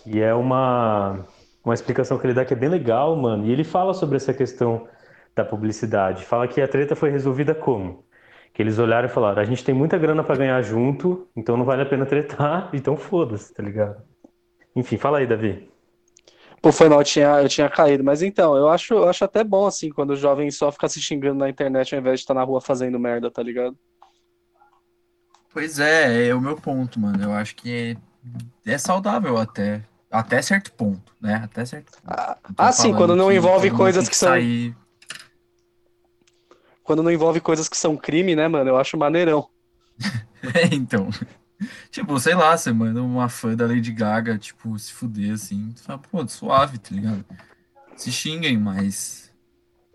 que é uma uma explicação que ele dá que é bem legal, mano. E ele fala sobre essa questão da publicidade. Fala que a treta foi resolvida como? Que eles olharam e falaram: a gente tem muita grana para ganhar junto, então não vale a pena tretar, então foda-se, tá ligado? Enfim, fala aí, Davi. Pô, foi mal, eu tinha, eu tinha caído. Mas então, eu acho, eu acho até bom, assim, quando o jovem só fica se xingando na internet ao invés de estar na rua fazendo merda, tá ligado? Pois é, é o meu ponto, mano. Eu acho que é, saudável até. Até certo ponto, né? Até certo ponto. Ah, ah sim, quando não envolve coisas que, que são. Sair... Quando não envolve coisas que são crime, né, mano? Eu acho maneirão. é, então. Tipo, sei lá, você manda uma fã da Lady Gaga, tipo, se fuder assim. Tu fala, pô, suave, tá ligado? Se xinguem, mas.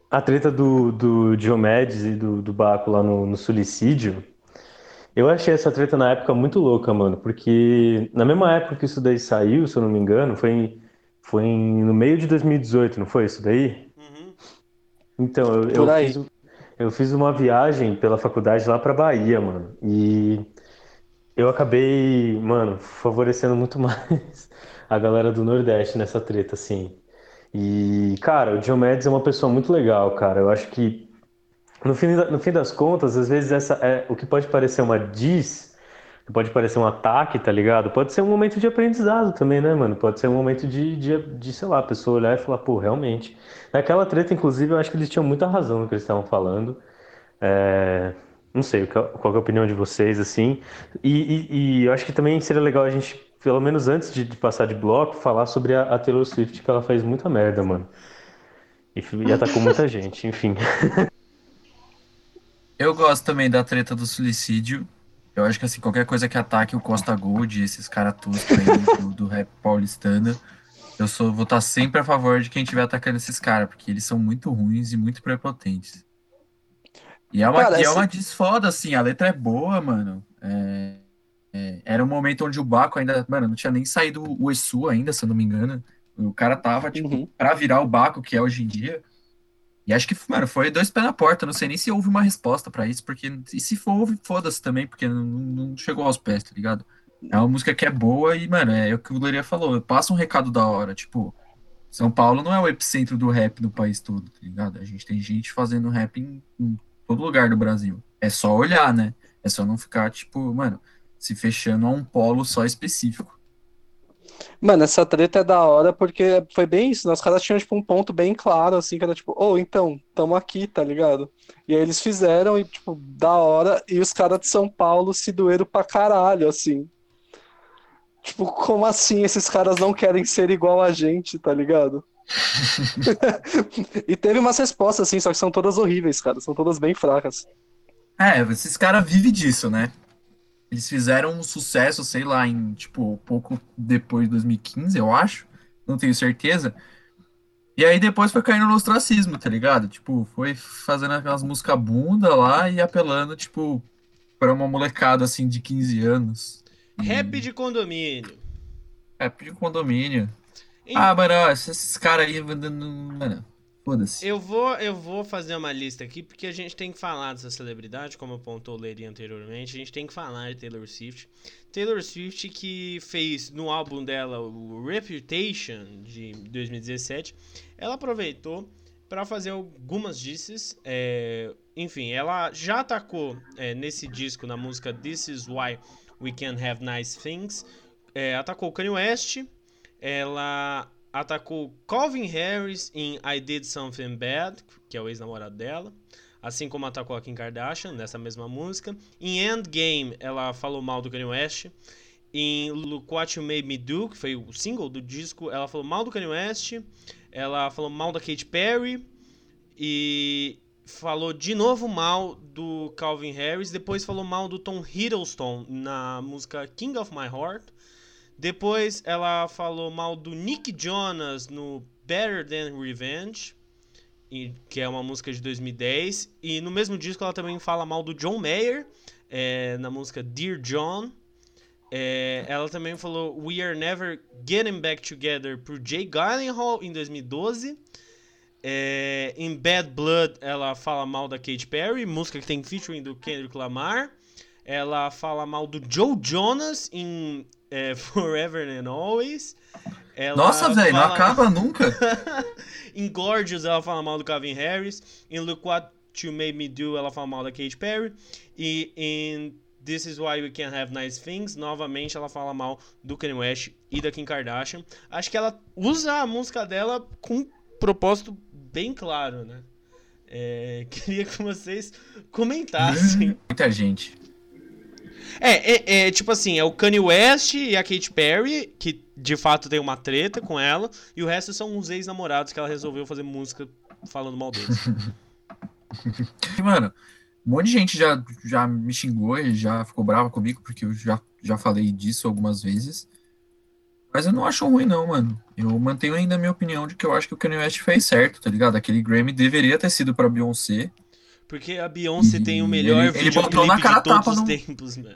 A treta do, do Diomedes e do, do Baco lá no, no suicídio eu achei essa treta na época muito louca, mano, porque na mesma época que isso daí saiu, se eu não me engano, foi, em, foi em, no meio de 2018, não foi isso daí? Uhum. Então, eu, eu fiz, eu fiz uma viagem pela faculdade lá pra Bahia, mano, e eu acabei, mano, favorecendo muito mais a galera do Nordeste nessa treta, assim. E, cara, o Diomedes é uma pessoa muito legal, cara. Eu acho que no fim, no fim das contas, às vezes essa é o que pode parecer uma diz, pode parecer um ataque, tá ligado? Pode ser um momento de aprendizado também, né, mano? Pode ser um momento de, de, de sei lá, a pessoa olhar e falar, pô, realmente. Naquela treta, inclusive, eu acho que eles tinham muita razão no que eles estavam falando. É... Não sei qual é a opinião de vocês, assim. E, e, e, eu acho que também seria legal a gente, pelo menos antes de, de passar de bloco, falar sobre a, a Taylor Swift, que ela faz muita merda, mano. E, e atacou muita gente, enfim. Eu gosto também da treta do suicídio. Eu acho que assim, qualquer coisa que ataque o Costa Gold, esses caras toscos aí do, do rap paulistano, eu sou, vou estar sempre a favor de quem estiver atacando esses caras, porque eles são muito ruins e muito prepotentes. E é uma, Cara, e é uma desfoda, assim, a letra é boa, mano. É, é, era um momento onde o Baco ainda, mano, não tinha nem saído o Esu ainda, se eu não me engano. O cara tava, tipo, uhum. pra virar o Baco, que é hoje em dia. E acho que, mano, foi dois pés na porta. Não sei nem se houve uma resposta para isso, porque. E se for, houve, foda-se também, porque não, não, chegou aos pés, tá ligado? É uma música que é boa e, mano, é o que o Leria falou. Passa um recado da hora. Tipo, São Paulo não é o epicentro do rap do país todo, tá ligado? A gente tem gente fazendo rap em, em todo lugar do Brasil. É só olhar, né? É só não ficar, tipo, mano, se fechando a um polo só específico. Mano, essa treta é da hora porque foi bem isso, né? Os caras tinham, tipo, um ponto bem claro, assim, que era tipo, ô, oh, então, tamo aqui, tá ligado? E aí eles fizeram, e, tipo, da hora, e os caras de São Paulo se doeram pra caralho, assim. Tipo, como assim esses caras não querem ser igual a gente, tá ligado? e teve umas respostas, assim, só que são todas horríveis, cara. São todas bem fracas. É, esses caras vivem disso, né? Eles fizeram um sucesso, sei lá, em, tipo, pouco depois de 2015, eu acho. Não tenho certeza. E aí depois foi caindo no ostracismo, tá ligado? Tipo, foi fazendo aquelas músicas bunda lá e apelando, tipo, pra uma molecada, assim, de 15 anos. Rap de condomínio. Rap de condomínio. Ah, mano, esses caras aí, mano, Foda-se. Eu vou, eu vou fazer uma lista aqui, porque a gente tem que falar dessa celebridade, como apontou o Lery anteriormente. A gente tem que falar de Taylor Swift. Taylor Swift que fez no álbum dela o Reputation de 2017, ela aproveitou para fazer algumas disses. É, enfim, ela já atacou é, nesse disco, na música This Is Why We Can Have Nice Things, é, atacou Kanye West. Ela atacou Calvin Harris em I Did Something Bad, que é o ex-namorado dela, assim como atacou a Kim Kardashian nessa mesma música. Em Endgame, ela falou mal do Kanye West. Em Look What You Made Me Do, que foi o single do disco, ela falou mal do Kanye West. Ela falou mal da Katy Perry e falou de novo mal do Calvin Harris. Depois falou mal do Tom Hiddleston na música King of My Heart. Depois ela falou mal do Nick Jonas no Better Than Revenge, que é uma música de 2010. E no mesmo disco ela também fala mal do John Mayer, é, na música Dear John. É, ela também falou We Are Never Getting Back Together por Jay Gyllenhaal em 2012. É, em Bad Blood ela fala mal da Katy Perry, música que tem featuring do Kendrick Lamar. Ela fala mal do Joe Jonas em é, Forever and Always. Ela Nossa, velho, fala... não acaba nunca. em Gorgeous, ela fala mal do Calvin Harris. Em Look What You Made Me Do, ela fala mal da Katy Perry. E em This Is Why We Can't Have Nice Things, novamente ela fala mal do Kanye West e da Kim Kardashian. Acho que ela usa a música dela com um propósito bem claro, né? É, queria que vocês comentassem. Muita gente. É, é, é, tipo assim, é o Kanye West e a Katy Perry, que de fato tem uma treta com ela, e o resto são os ex-namorados que ela resolveu fazer música falando mal deles. Mano, um monte de gente já, já me xingou e já ficou brava comigo, porque eu já, já falei disso algumas vezes. Mas eu não acho ruim, não, mano. Eu mantenho ainda a minha opinião de que eu acho que o Kanye West fez certo, tá ligado? Aquele Grammy deveria ter sido pra Beyoncé. Porque a Beyoncé tem o melhor ele, ele botou na cara de todos tapa os tempos, mano.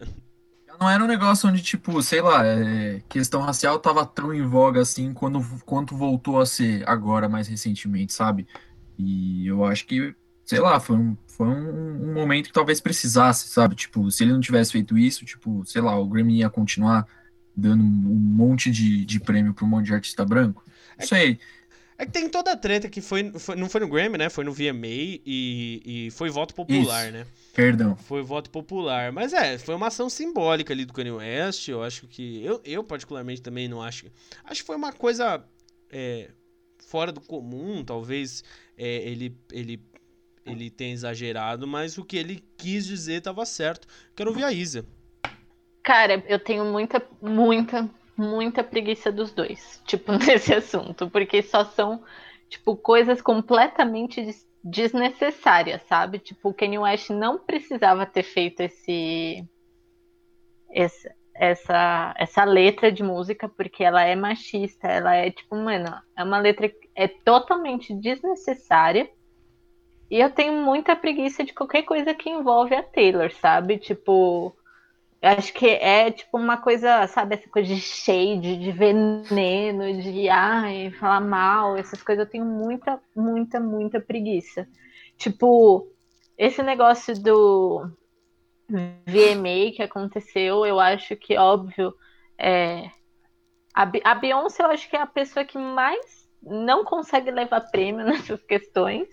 Não era um negócio onde, tipo, sei lá, é, questão racial tava tão em voga assim quando, quanto voltou a ser agora, mais recentemente, sabe? E eu acho que, sei lá, foi um, foi um, um momento que talvez precisasse, sabe? Tipo, se ele não tivesse feito isso, tipo, sei lá, o Grammy ia continuar dando um monte de, de prêmio para um monte de artista branco. É isso aí. É que tem toda a treta que foi, foi, não foi no Grammy, né? Foi no VMA e, e foi voto popular, Isso. né? Perdão. Foi voto popular. Mas é, foi uma ação simbólica ali do Kanye West. Eu acho que. Eu, eu particularmente também não acho. Acho que foi uma coisa é, fora do comum. Talvez é, ele, ele, ele tenha exagerado, mas o que ele quis dizer estava certo. Quero ouvir a Isa. Cara, eu tenho muita, muita, muita preguiça dos dois, tipo, nesse assunto, porque só são, tipo, coisas completamente desnecessárias, sabe? Tipo, o Kanye West não precisava ter feito esse, esse essa, essa letra de música, porque ela é machista, ela é, tipo, mano, é uma letra que é totalmente desnecessária, E eu tenho muita preguiça de qualquer coisa que envolve a Taylor, sabe? Tipo, eu acho que é tipo uma coisa, sabe, essa coisa de shade, de veneno, de ai, falar mal, essas coisas eu tenho muita, muita, muita preguiça. Tipo, esse negócio do VMA que aconteceu, eu acho que, óbvio, é, a, Beyoncé eu acho que é a pessoa que mais não consegue levar prêmio nessas questões.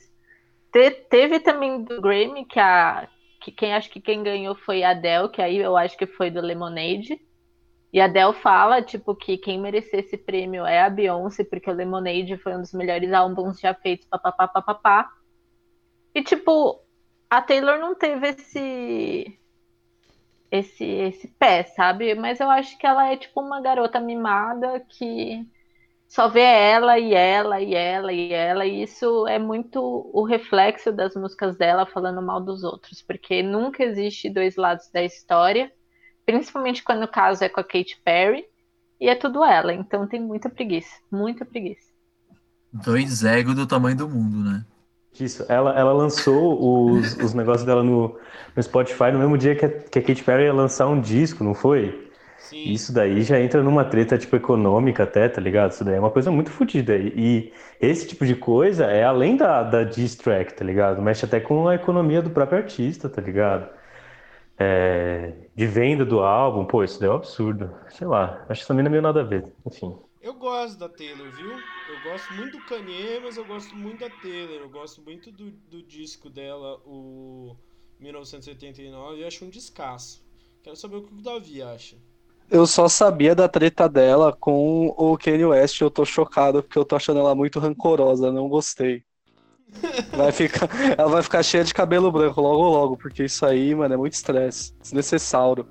Te, teve também do Grammy, que, a, que quem acho que quem ganhou foi a Adele, que aí eu acho que foi do Lemonade. E a Adele fala, tipo, que quem merecer esse prêmio é a Beyoncé, porque o Lemonade foi um dos melhores álbuns já feitos, papapá, papapá. E, tipo, a Taylor não teve esse esse esse pé, sabe? Mas eu acho que ela é tipo uma garota mimada que só vê ela e ela e ela e ela, e isso é muito o reflexo das músicas dela falando mal dos outros, porque nunca existe dois lados da história, principalmente quando o caso é com a Katy Perry, e é tudo ela, então tem muita preguiça, muita preguiça. Dois egos do tamanho do mundo, né? Isso, ela, ela lançou os, os negócios dela no, no Spotify no mesmo dia que a, que a Katy Perry ia lançar um disco, não foi? Sim. Isso daí já entra numa treta, tipo, econômica até, tá ligado? Isso daí é uma coisa muito fodida. E esse tipo de coisa é além da, da diss track, tá ligado? Mexe até com a economia do próprio artista, tá ligado? É, de venda do álbum, pô, isso daí é um absurdo. Sei lá, acho que também não é meio nada a ver, enfim. Eu gosto da Taylor, viu? Eu gosto muito do Kanye, mas eu gosto muito da Taylor. Eu gosto muito do, do disco dela, o 1989, e acho um descasso. Quero saber o que o Davi acha. Eu só sabia da treta dela com o Kanye West. Eu tô chocado porque eu tô achando ela muito rancorosa. Não gostei. Vai ficar, ela vai ficar cheia de cabelo branco logo logo, porque isso aí, mano, é muito estresse. Desnecessário.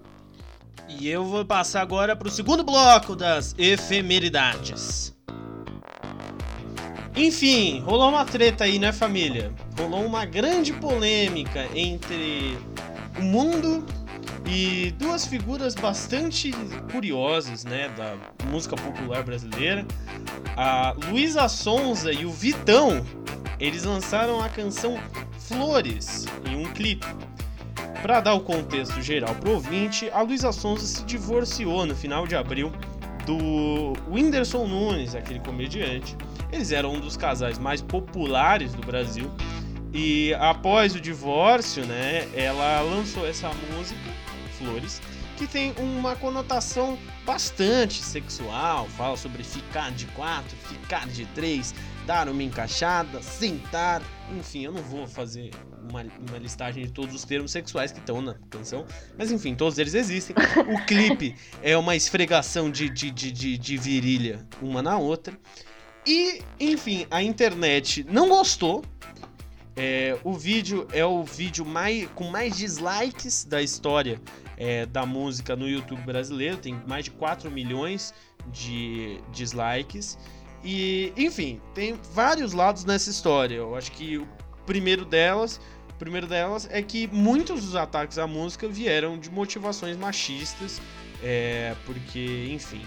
E eu vou passar agora pro segundo bloco das efemeridades. Enfim, rolou uma treta aí, né, família? Rolou uma grande polêmica entre o mundo e duas figuras bastante curiosas, né, da música popular brasileira. A Luísa Sonza e o Vitão, eles lançaram a canção Flores em um clipe. Para dar o contexto geral pro ouvinte, a Luísa Sonza se divorciou no final de abril do Whindersson Nunes, aquele comediante. Eles eram um dos casais mais populares do Brasil. E após o divórcio, né, ela lançou essa música Flores, que tem uma conotação bastante sexual, fala sobre ficar de quatro, ficar de três, dar uma encaixada, sentar, enfim, eu não vou fazer uma, uma listagem de todos os termos sexuais que estão na canção, mas enfim, todos eles existem. O clipe é uma esfregação de, de, de, de, de virilha uma na outra. E, enfim, a internet não gostou, é, o vídeo é o vídeo mais, com mais dislikes da história é, da música no YouTube brasileiro, tem mais de 4 milhões de dislikes. E, enfim, tem vários lados nessa história. Eu acho que o primeiro delas, o primeiro delas é que muitos dos ataques à música vieram de motivações machistas, é, porque, enfim,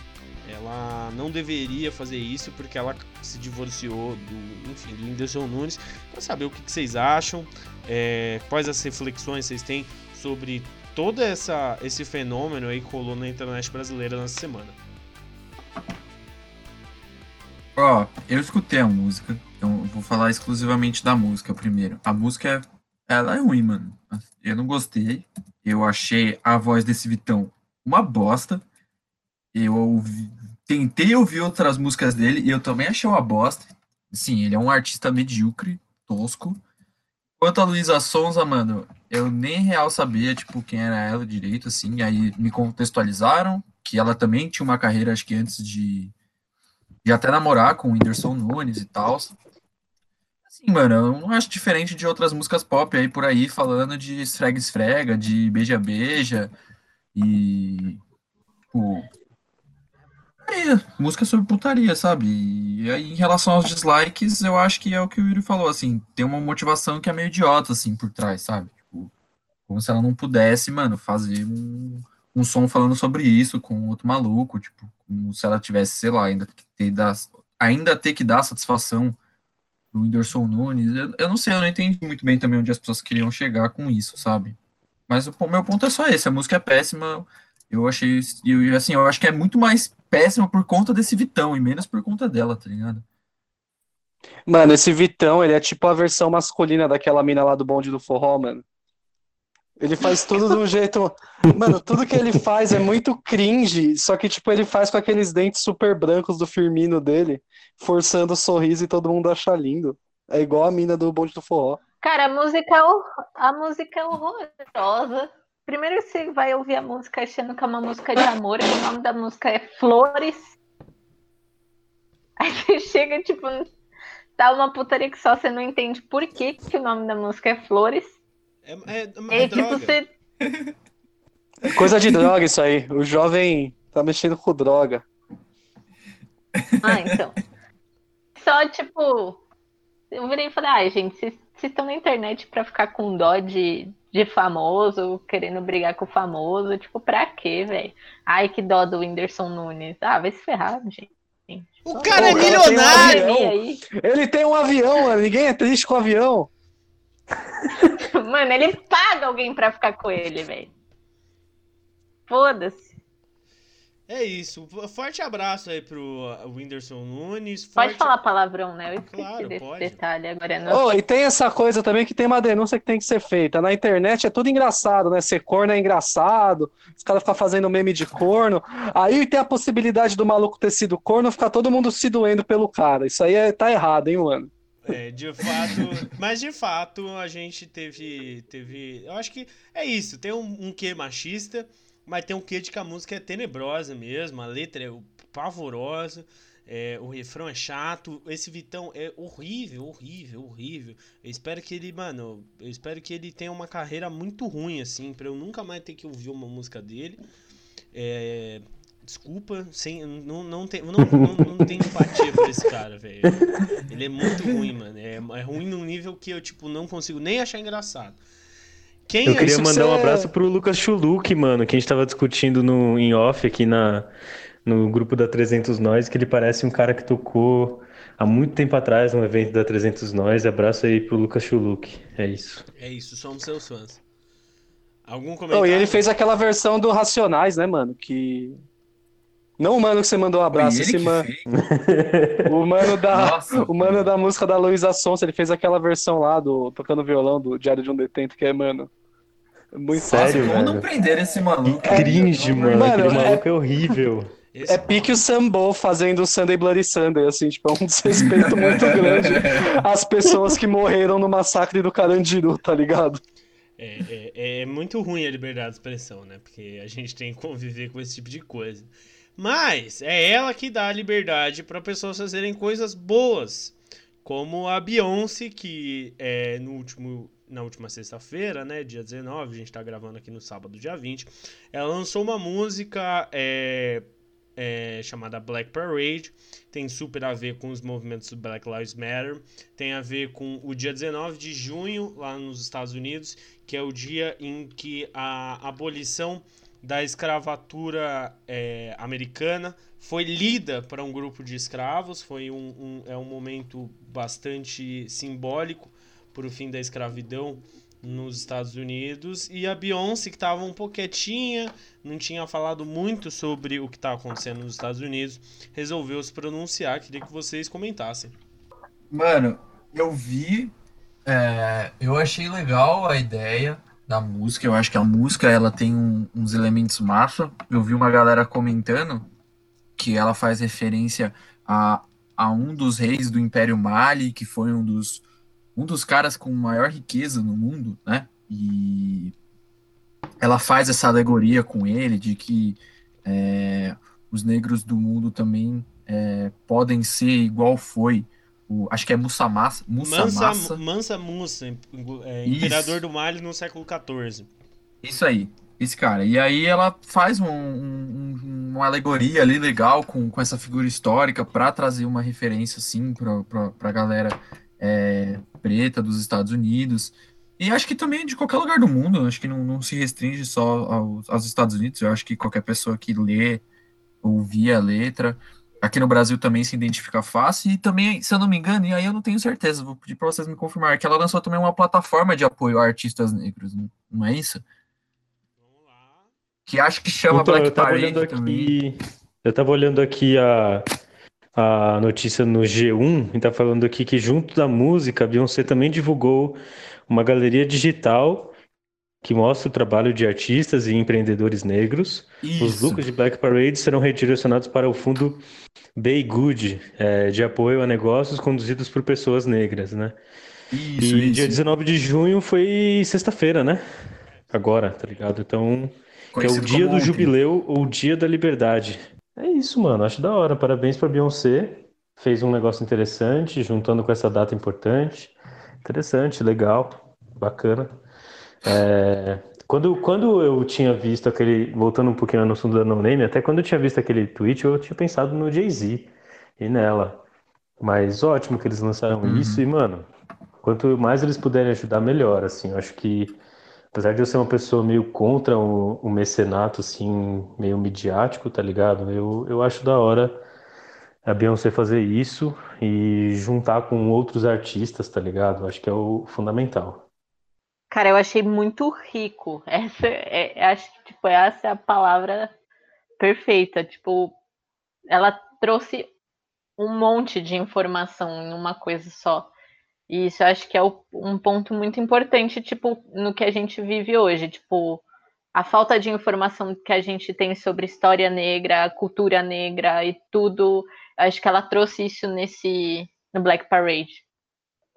ela não deveria fazer isso porque ela se divorciou do, enfim, do Whindersson Nunes. Para saber o que, que vocês acham, é, quais as reflexões vocês têm sobre todo essa, esse fenômeno aí que rolou na internet brasileira nessa semana. Ó, oh, eu escutei a música, então vou falar exclusivamente da música primeiro. A música, ela é ruim, mano. Eu não gostei. Eu achei a voz desse Vitão uma bosta. Eu ouvi, tentei ouvir outras músicas dele e eu também achei uma bosta. Sim, ele é um artista medíocre, tosco. Quanto a Luísa Sonza, mano, eu nem real sabia, tipo, quem era ela direito, assim. Aí me contextualizaram que ela também tinha uma carreira, acho que antes de, de até namorar com o Whindersson Nunes e tal. Assim, mano, eu não acho diferente de outras músicas pop aí por aí, falando de esfrega-esfrega, de beija-beija e. Tipo, putaria, música sobre putaria, sabe? E aí, em relação aos dislikes, eu acho que é o que o Yuri falou, assim, tem uma motivação que é meio idiota, assim, por trás, sabe? Tipo, como se ela não pudesse, mano, fazer um, um som falando sobre isso com outro maluco, tipo, como se ela tivesse, sei lá, ainda ter, dar, ainda ter que dar satisfação do Whindersson Nunes. Eu, eu, não sei, eu não entendi muito bem também onde as pessoas queriam chegar com isso, sabe? Mas o meu ponto é só esse, a música é péssima. Eu achei, eu, assim, eu acho que é muito mais péssima por conta desse Vitão e menos por conta dela, tá ligado? Mano, esse Vitão, ele é tipo a versão masculina daquela mina lá do bonde do forró, mano. Ele faz tudo de um jeito. Mano, tudo que ele faz é muito cringe, só que, tipo, ele faz com aqueles dentes super brancos do Firmino dele, forçando o sorriso e todo mundo acha lindo. É igual a mina do bonde do forró. Cara, a música, é a música é horrorosa. Primeiro você vai ouvir a música achando que é uma música de amor, e o nome da música é Flores. Aí você chega, tipo, tá uma putaria que só você não entende por que, que o nome da música é Flores. É, é, é, é tipo, você. Coisa de droga isso aí. O jovem tá mexendo com droga. Ah, então. Só, tipo. Eu virei e falei, ai, ah, gente, vocês estão na internet pra ficar com dó de, de famoso, querendo brigar com o famoso. Tipo, pra quê, velho? Ai, que dó do Whindersson Nunes. Ah, vai se ferrar, gente. O cara é milionário! Um ele tem um avião, mano. Ninguém é triste com o avião. Mano, ele paga alguém pra ficar com ele, velho. Foda-se. É isso. Forte abraço aí pro Whindersson Nunes. Forte... Pode falar palavrão, né? Eu esqueci claro, desse pode. detalhe agora. Não... Oh, e tem essa coisa também que tem uma denúncia que tem que ser feita. Na internet é tudo engraçado, né? Ser corno é engraçado. Os caras ficam fazendo meme de corno. Aí tem a possibilidade do maluco ter sido corno, ficar todo mundo se doendo pelo cara. Isso aí é, tá errado, hein, mano? É, de fato. mas de fato, a gente teve. teve eu acho que é isso. Tem um, um quê machista mas tem um quê de que a música é tenebrosa mesmo, a letra é pavorosa, é, o refrão é chato, esse Vitão é horrível, horrível, horrível. Eu espero que ele, mano, eu espero que ele tenha uma carreira muito ruim, assim, pra eu nunca mais ter que ouvir uma música dele. É, desculpa, sem, não, não, tem, não, não, não tenho empatia por esse cara, velho. Ele é muito ruim, mano. É, é ruim num nível que eu, tipo, não consigo nem achar engraçado. Quem eu é queria mandar um abraço pro Lucas Chuluk, mano, que a gente tava discutindo no, em off aqui na, no grupo da 300 Nós, que ele parece um cara que tocou há muito tempo atrás no evento da 300 Nós. Abraço aí pro Lucas Chuluk. É isso. É isso, somos seus fãs. Algum comentário? Oh, e ele fez aquela versão do Racionais, né, mano? Que não o mano que você mandou um abraço, esse mano. o mano da Nossa, o mano da música da Luísa Sonsa, ele fez aquela versão lá do tocando violão do Diário de um Detento, que é, mano, muito sério, Como não prender esse maluco? É, cringe, mano. mano. Aquele maluco é, é horrível. Esse é pique o Sambo fazendo o Sunday Bloody Sunday, assim, tipo, é um desrespeito muito grande às pessoas que morreram no massacre do Carandiru, tá ligado? É, é, é, muito ruim a liberdade de expressão, né? Porque a gente tem que conviver com esse tipo de coisa. Mas é ela que dá a liberdade para pessoas fazerem coisas boas, como a Beyoncé, que é no último na última sexta-feira, né, dia 19, a gente tá gravando aqui no sábado, dia 20, ela lançou uma música é, é, chamada Black Parade, tem super a ver com os movimentos do Black Lives Matter, tem a ver com o dia 19 de junho, lá nos Estados Unidos, que é o dia em que a abolição da escravatura é, americana foi lida para um grupo de escravos, foi um, um, é um momento bastante simbólico para o fim da escravidão nos Estados Unidos e a Beyoncé que estava um pouco quietinha, não tinha falado muito sobre o que está acontecendo nos Estados Unidos, resolveu se pronunciar. Queria que vocês comentassem. Mano, eu vi, é, eu achei legal a ideia da música. Eu acho que a música ela tem um, uns elementos massa. Eu vi uma galera comentando que ela faz referência a, a um dos reis do Império Mali, que foi um dos um dos caras com maior riqueza no mundo, né? E ela faz essa alegoria com ele de que é, os negros do mundo também é, podem ser igual foi o, acho que é Musa Massa. Musa Mansa, Mansa Musa, é, imperador do Mali no século XIV. Isso aí, esse cara. E aí ela faz um, um, uma alegoria ali legal com, com essa figura histórica para trazer uma referência assim para pra, galera é, preta dos Estados Unidos. E acho que também de qualquer lugar do mundo, acho que não, não se restringe só aos, aos, Estados Unidos, eu acho que qualquer pessoa que lê, ouvir a letra, aqui no Brasil também se identifica fácil. E também, se eu não me engano, e aí eu não tenho certeza, vou pedir para vocês me confirmar, que ela lançou também uma plataforma de apoio a artistas negros, né? não é isso? Que acho que chama então, Black eu tava Parade aqui, também. Eu tava olhando aqui a, a notícia no G1 e tá falando aqui que junto da música, a Beyoncé também divulgou uma galeria digital que mostra o trabalho de artistas e empreendedores negros. Isso. Os lucros de Black Parade serão redirecionados para o fundo Bay Good, é, de apoio a negócios conduzidos por pessoas negras, né? Isso, e isso. dia 19 de junho foi sexta-feira, né? Agora, tá ligado? Então, é o dia do jubileu ou o dia da liberdade. É isso, mano. Acho da hora. Parabéns pra Beyoncé. Fez um negócio interessante, juntando com essa data importante. Interessante, legal, bacana. É, quando, quando eu tinha visto aquele. Voltando um pouquinho no assunto da No Name, até quando eu tinha visto aquele tweet, eu tinha pensado no Jay-Z e nela. Mas ótimo que eles lançaram uhum. isso e, mano, quanto mais eles puderem ajudar, melhor. Assim, eu acho que apesar de eu ser uma pessoa meio contra o, o mecenato, assim, meio midiático, tá ligado? Eu, eu acho da hora a Beyoncé fazer isso e juntar com outros artistas, tá ligado? Acho que é o fundamental. Cara, eu achei muito rico. Essa é, acho que tipo, essa é a palavra perfeita. Tipo, ela trouxe um monte de informação em uma coisa só. E isso acho que é um ponto muito importante, tipo, no que a gente vive hoje, tipo, a falta de informação que a gente tem sobre história negra, cultura negra e tudo, acho que ela trouxe isso nesse no Black Parade.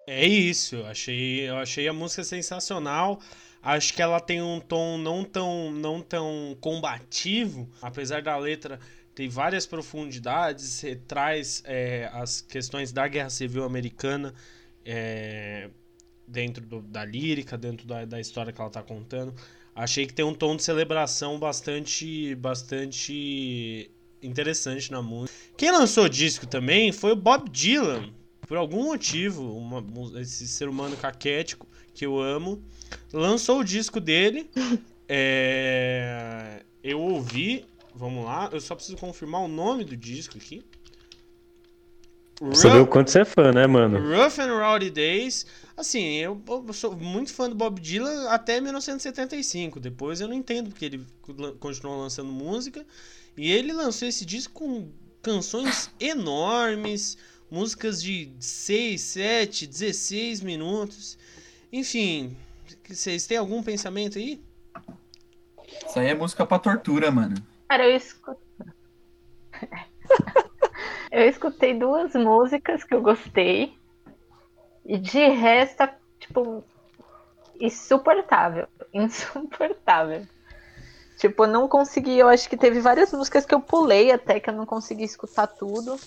É isso, eu achei, eu achei a música sensacional. Acho que ela tem um tom não tão, não tão combativo, apesar da letra tem várias profundidades, traz é, as questões da Guerra Civil Americana é, dentro do, da lírica, dentro da, da história que ela está contando. Achei que tem um tom de celebração bastante, bastante interessante na música. Quem lançou o disco também foi o Bob Dylan. Por algum motivo, uma, esse ser humano caquético que eu amo, lançou o disco dele. É, eu ouvi, vamos lá, eu só preciso confirmar o nome do disco aqui. Você viu o quanto você é fã, né, mano? Rough and Rowdy Days. Assim, eu, eu, sou muito fã do Bob Dylan até 1975. Depois eu não entendo porque ele continuou lançando música. E ele lançou esse disco com canções enormes, músicas de 6, 7, 16 minutos. Enfim, vocês têm algum pensamento aí? Isso aí é música pra tortura, mano. Cara, eu escuto. Eu escutei duas músicas que eu gostei. E de resto, tipo, insuportável. Insuportável. Tipo, não consegui. Eu acho que teve várias músicas que eu pulei até que eu não consegui escutar tudo.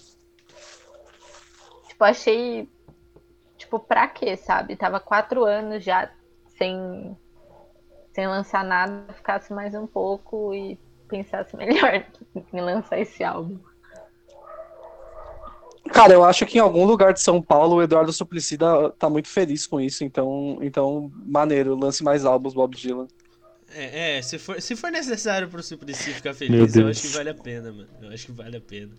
Tipo, achei. Tipo, pra quê, sabe? Tava quatro anos já sem, sem lançar nada, ficasse mais um pouco e pensasse melhor em lançar esse álbum. Cara, eu acho que em algum lugar de São Paulo o Eduardo Suplicy tá muito feliz com isso, então, então maneiro, lance mais álbuns, Bob Dylan. É, é, se, for, se for necessário pro Suplicy ficar feliz, eu acho que vale a pena, mano. Eu acho que vale a pena.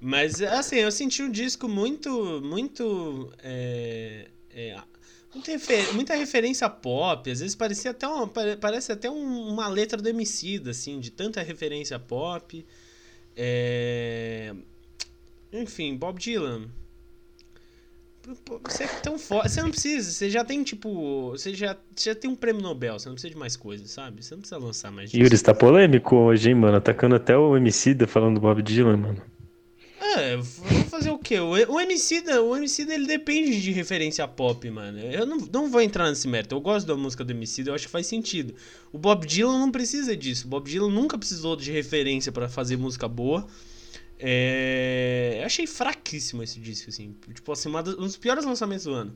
Mas, assim, eu senti um disco muito, muito. É, é, muita, refer, muita referência pop, às vezes parecia até uma, parece até um, uma letra do Emicida, assim, de tanta referência pop. É, enfim, Bob Dylan. Você é tão foda. Você não precisa, você já tem, tipo. Você já, você já tem um prêmio Nobel, você não precisa de mais coisas, sabe? Você não precisa lançar mais disso. Yuri, está polêmico hoje, hein, mano? Atacando até o Emicida falando do Bob Dylan, mano. É, vou fazer o quê? O, o Emicida, o Emicida, ele depende de referência pop, mano. Eu não, não vou entrar nesse mérito. Eu gosto da música do Emicida, eu acho que faz sentido. O Bob Dylan não precisa disso. O Bob Dylan nunca precisou de referência para fazer música boa. É... Eu achei fraquíssimo esse disco, assim. Tipo assim, um dos piores lançamentos do ano.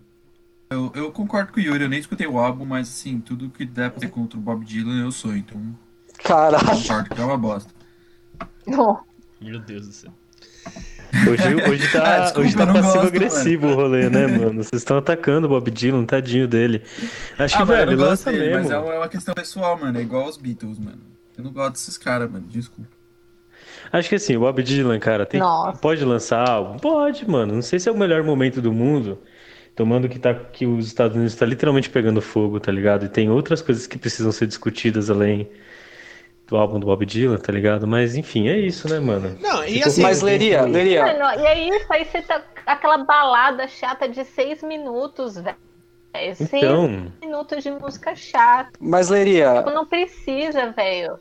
Eu, eu concordo com o Yuri, eu nem escutei o álbum, mas assim, tudo que der pra ter contra o Bob Dylan eu sou, então. Caralho. Concordo que é uma bosta. Oh. Meu Deus do céu. Hoje, hoje tá, ah, desculpa, hoje tá passivo-agressivo o rolê, né, mano? Vocês estão atacando o Bob Dylan, tadinho dele. Acho ah, que, velho, lança dele, mesmo. Mas é uma questão pessoal, mano. É igual os Beatles, mano. Eu não gosto desses caras, mano. Desculpa. Acho que assim, o Bob Dylan, cara, tem, pode lançar álbum? Pode, mano. Não sei se é o melhor momento do mundo, tomando que, tá, que os Estados Unidos está literalmente pegando fogo, tá ligado? E tem outras coisas que precisam ser discutidas além do álbum do Bob Dylan, tá ligado? Mas enfim, é isso, né, mano? Não, e assim. Mas Leria, Leria. Mano, e é isso, aí você tá. Aquela balada chata de seis minutos, velho. Seis então... minutos de música chata. Mas Leria. Tipo, não precisa, velho.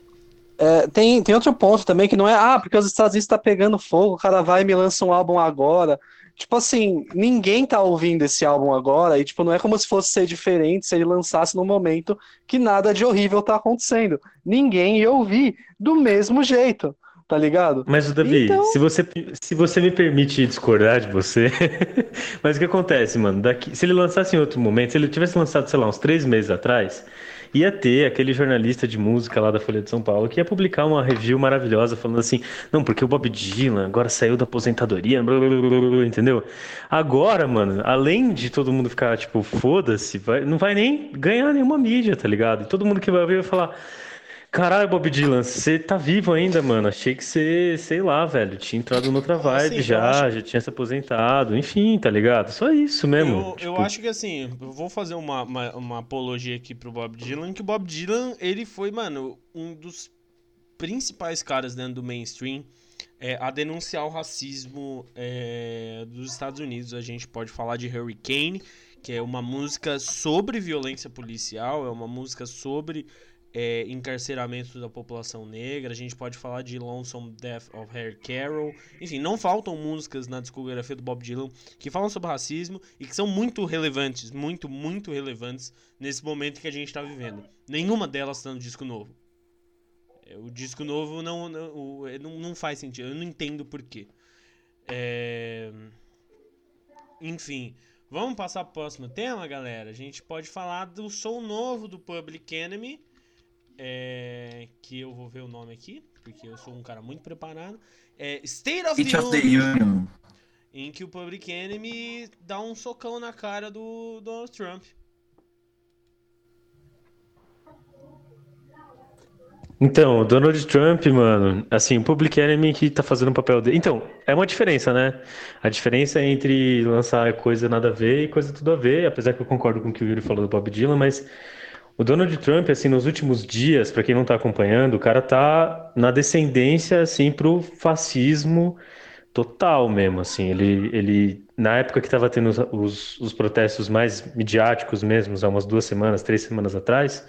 É, tem, tem outro ponto também que não é, ah, porque os Estados Unidos está pegando fogo, o cara vai e me lança um álbum agora. Tipo assim, ninguém tá ouvindo esse álbum agora, e tipo, não é como se fosse ser diferente se ele lançasse no momento que nada de horrível tá acontecendo. Ninguém ia ouvir do mesmo jeito, tá ligado? Mas, Davi, então... se, você, se você me permite discordar de você, mas o que acontece, mano? Daqui, se ele lançasse em outro momento, se ele tivesse lançado, sei lá, uns três meses atrás, ia ter aquele jornalista de música lá da Folha de São Paulo que ia publicar uma review maravilhosa falando assim, não, porque o Bob Dylan agora saiu da aposentadoria, blá, blá, blá, entendeu? Agora, mano, além de todo mundo ficar tipo, foda-se, não vai nem ganhar nenhuma mídia, tá ligado? E todo mundo que vai ver vai falar, Caralho, Bob Dylan, você tá vivo ainda, mano. Achei que você, sei lá, velho, tinha entrado noutra vibe assim, já, acho... já tinha se aposentado, enfim, tá ligado? Só isso mesmo. Eu, tipo... eu acho que assim, eu vou fazer uma, uma, uma, apologia aqui pro Bob Dylan, que o Bob Dylan, ele foi, mano, um dos principais caras dentro do mainstream é, a denunciar o racismo é, dos Estados Unidos. A gente pode falar de Hurricane, que é uma música sobre violência policial, é uma música sobre é, encarceramento da população negra, a gente pode falar de Lonesome Death of Harry Carroll, enfim, não faltam músicas na discografia do Bob Dylan que falam sobre racismo e que são muito relevantes, muito, muito relevantes nesse momento que a gente está vivendo. Nenhuma delas está no disco novo. É, o disco novo não, é, não, não faz sentido, eu não entendo porquê. É... Enfim, vamos passar para o próximo tema, galera. A gente pode falar do som novo do Public Enemy é, que eu vou ver o nome aqui, porque eu sou um cara muito preparado. É State of, the, of the Union, em que o Public Enemy dá um socão na cara do Donald Trump. Então, o Donald Trump, mano, assim, o Public Enemy que tá fazendo o papel dele. Então, é uma diferença, né? A diferença entre lançar coisa nada a ver e coisa tudo a ver, apesar que eu concordo com o que o Yuri falou do Bob Dylan, mas o Donald Trump, assim, nos últimos dias, para quem não está acompanhando, o cara tá na descendência, assim, pro fascismo total mesmo, assim. Ele, ele na época que estava tendo os, os, os, protestos mais midiáticos mesmo, há umas duas semanas, três semanas atrás,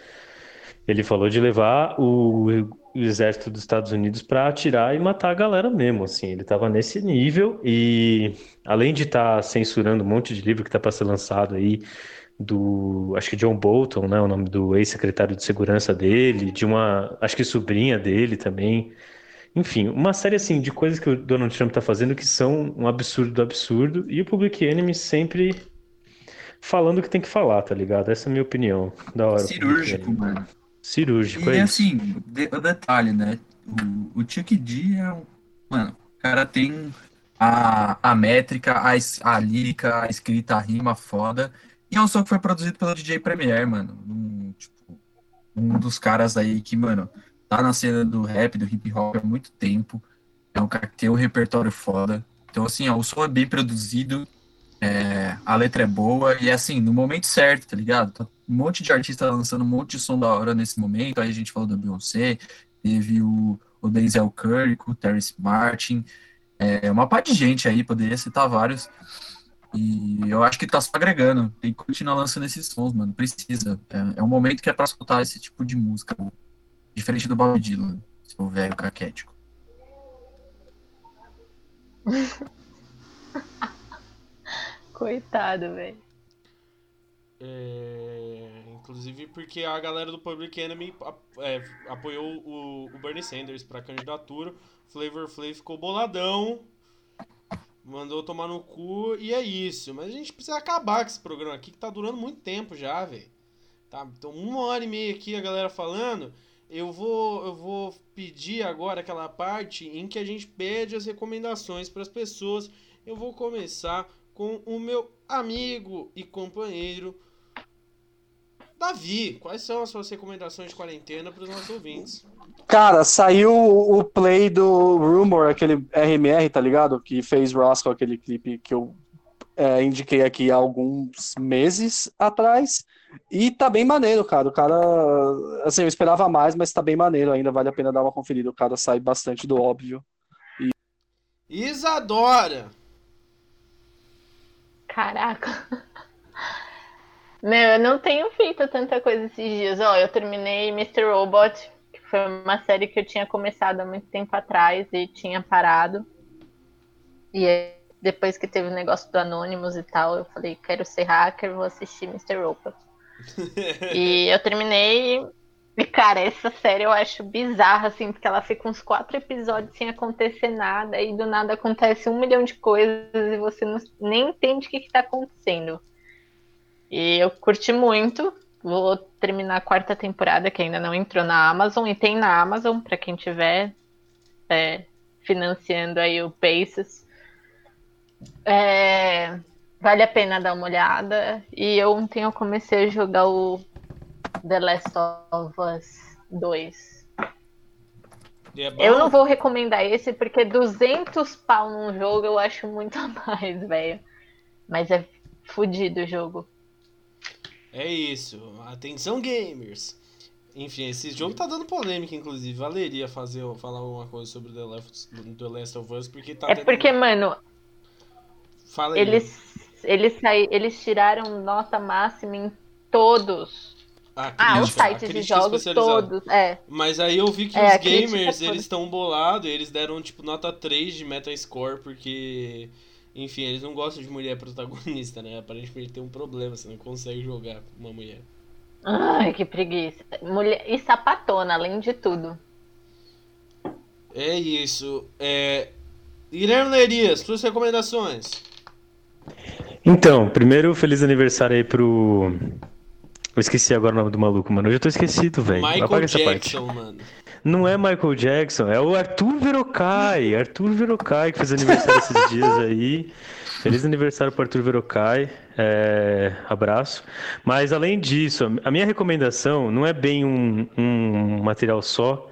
ele falou de levar o, o exército dos Estados Unidos para atirar e matar a galera mesmo, assim. Ele estava nesse nível e, além de estar tá censurando um monte de livro que está para ser lançado aí, do, acho que John Bolton, né, o nome do ex-secretário de segurança dele, de uma, acho que sobrinha dele também. Enfim, uma série assim de coisas que o Donald Trump está fazendo que são um absurdo do absurdo e o Public Enemy sempre falando o que tem que falar, tá ligado? Essa é a minha opinião. Da hora. Cirúrgico, mano. Cirúrgico, e, é assim, de, o detalhe, né? O, o Chuck D é um. Mano, o cara tem a, a métrica, a, a lírica, a escrita, a rima foda. E é um som que foi produzido pelo DJ Premier, mano. Um, tipo, um dos caras aí que, mano, tá na cena do rap, do hip hop há muito tempo. É um cara que tem um repertório foda. Então, assim, ó, o som é bem produzido, é, a letra é boa e, assim, no momento certo, tá ligado? Tá um monte de artista lançando um monte de som da hora nesse momento. Aí a gente falou da Beyoncé, teve o, o Denzel Curry, o Terrence Martin. É, uma parte de gente aí, poderia citar vários. E eu acho que tá só agregando. Tem que continuar lançando esses sons, mano. Precisa. É, é um momento que é pra escutar esse tipo de música. Mano. Diferente do Bob Dylan, seu velho caquético. Coitado, velho. É, inclusive porque a galera do Public Enemy é, apoiou o, o Bernie Sanders pra candidatura. Flavor Flav ficou boladão Mandou tomar no cu e é isso. Mas a gente precisa acabar com esse programa aqui que tá durando muito tempo já, velho. Tá? Então, uma hora e meia aqui a galera falando. Eu vou, eu vou pedir agora aquela parte em que a gente pede as recomendações para as pessoas. Eu vou começar com o meu amigo e companheiro Davi. Quais são as suas recomendações de quarentena para os nossos ouvintes? Cara, saiu o play do Rumor, aquele RMR, tá ligado? Que fez Roscoe, aquele clipe que eu é, indiquei aqui há alguns meses atrás. E tá bem maneiro, cara. O cara, assim, eu esperava mais, mas tá bem maneiro ainda. Vale a pena dar uma conferida. O cara sai bastante do óbvio. E... Isadora! Caraca. Meu, eu não tenho feito tanta coisa esses dias. Ó, eu terminei Mr. Robot, que foi uma série que eu tinha começado há muito tempo atrás e tinha parado. E depois que teve o negócio do Anonymous e tal, eu falei, quero ser hacker, vou assistir Mr. Robot. e eu terminei. E, cara, essa série eu acho bizarra, assim, porque ela fica uns quatro episódios sem acontecer nada, e do nada acontece um milhão de coisas e você não, nem entende o que, está acontecendo. E eu curti muito. Vou terminar a quarta temporada, que ainda não entrou na Amazon, e tem na Amazon, para quem tiver é, financiando aí o Paces. É, vale a pena dar uma olhada. E ontem eu comecei a jogar o The Last of Us 2. É eu não vou recomendar esse porque 200 pau num jogo eu acho muito a mais, velho. Mas é fodido o jogo. É isso. Atenção, gamers. Enfim, esse jogo tá dando polêmica, inclusive. Valeria fazer, falar alguma coisa sobre The Last, The Last of Us, porque tá É porque, mano. Fala aí. Eles, eles, saí, eles tiraram nota máxima em todos. Ah, ah os sites de jogos todos, é. Mas aí eu vi que é, os gamers, eles estão bolados, eles deram, tipo, nota 3 de Metascore, porque enfim, eles não gostam de mulher protagonista, né? Aparentemente tem um problema, você não consegue jogar com uma mulher. Ai, que preguiça. Mulher... E sapatona, além de tudo. É isso. É... Guilherme Lerias, suas recomendações. Então, primeiro, feliz aniversário aí pro. Eu esqueci agora o nome do maluco, mano. Eu já tô esquecido, velho. Michael Apaga Jackson, mano. Não é Michael Jackson, é o Arthur Verocai. Arthur Verocai, que fez aniversário esses dias aí. Feliz aniversário para Arthur Verocai. É, abraço. Mas além disso, a minha recomendação não é bem um, um material só,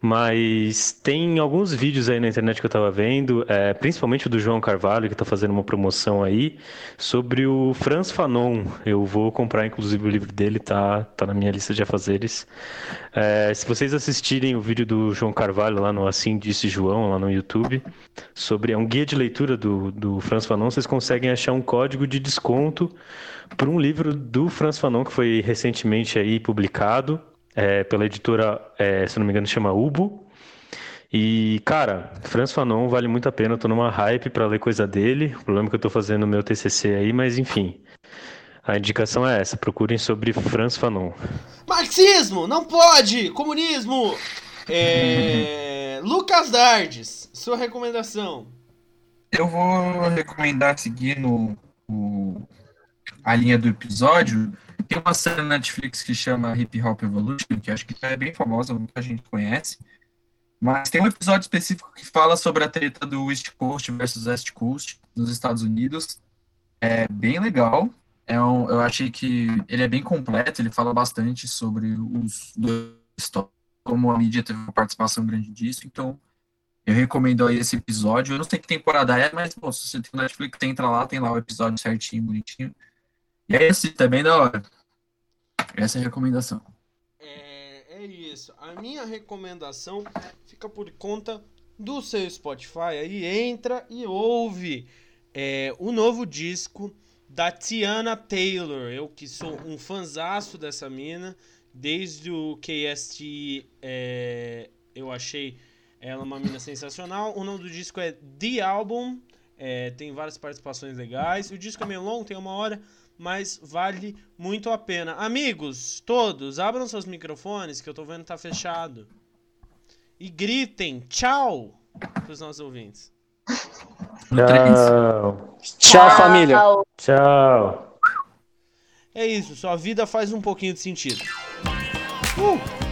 mas tem alguns vídeos aí na internet que eu tava vendo, é, principalmente o do João Carvalho, que tá fazendo uma promoção aí, sobre o Franz Fanon. Eu vou comprar, inclusive, o livro dele, tá, tá na minha lista de afazeres. É, se vocês assistirem o vídeo do João Carvalho lá no Assim Disse João, lá no YouTube, sobre é um guia de leitura do, do Franz Fanon, vocês conseguem achar um código de desconto por um livro do Franz Fanon que foi recentemente aí publicado é, pela editora, é, se não me engano, chama Ubo. E, cara, Franz Fanon vale muito a pena. Eu tô numa hype para ler coisa dele. O problema é que eu tô fazendo meu TCC aí, mas enfim. A indicação é essa: procurem sobre Franz Fanon. Marxismo! Não pode! Comunismo! É... Lucas Dardes, sua recomendação. Eu vou recomendar seguir no, o, a linha do episódio tem uma série na Netflix que chama Hip Hop Evolution, que acho que é bem famosa, muita gente conhece. Mas tem um episódio específico que fala sobre a treta do East Coast versus West Coast nos Estados Unidos. É bem legal. É um, eu achei que ele é bem completo, ele fala bastante sobre os dois como a mídia teve uma participação grande disso, então eu recomendo aí esse episódio. Eu não sei que temporada é, mas se você tem Netflix, entra lá, tem lá o episódio certinho, bonitinho. É esse também da hora. Essa é a recomendação. É, é isso. A minha recomendação fica por conta do seu Spotify. Aí entra e ouve é, o novo disco da Tiana Taylor. Eu que sou um fanzaço dessa mina. Desde o KST é, eu achei ela uma mina sensacional. O nome do disco é The Album. É, tem várias participações legais. O disco é meio longo, tem uma hora mas vale muito a pena. Amigos, todos, abram seus microfones que eu tô vendo que tá fechado. E gritem tchau pros nossos ouvintes. Tchau. Tchau, família. Tchau. É isso, sua vida faz um pouquinho de sentido. Uh!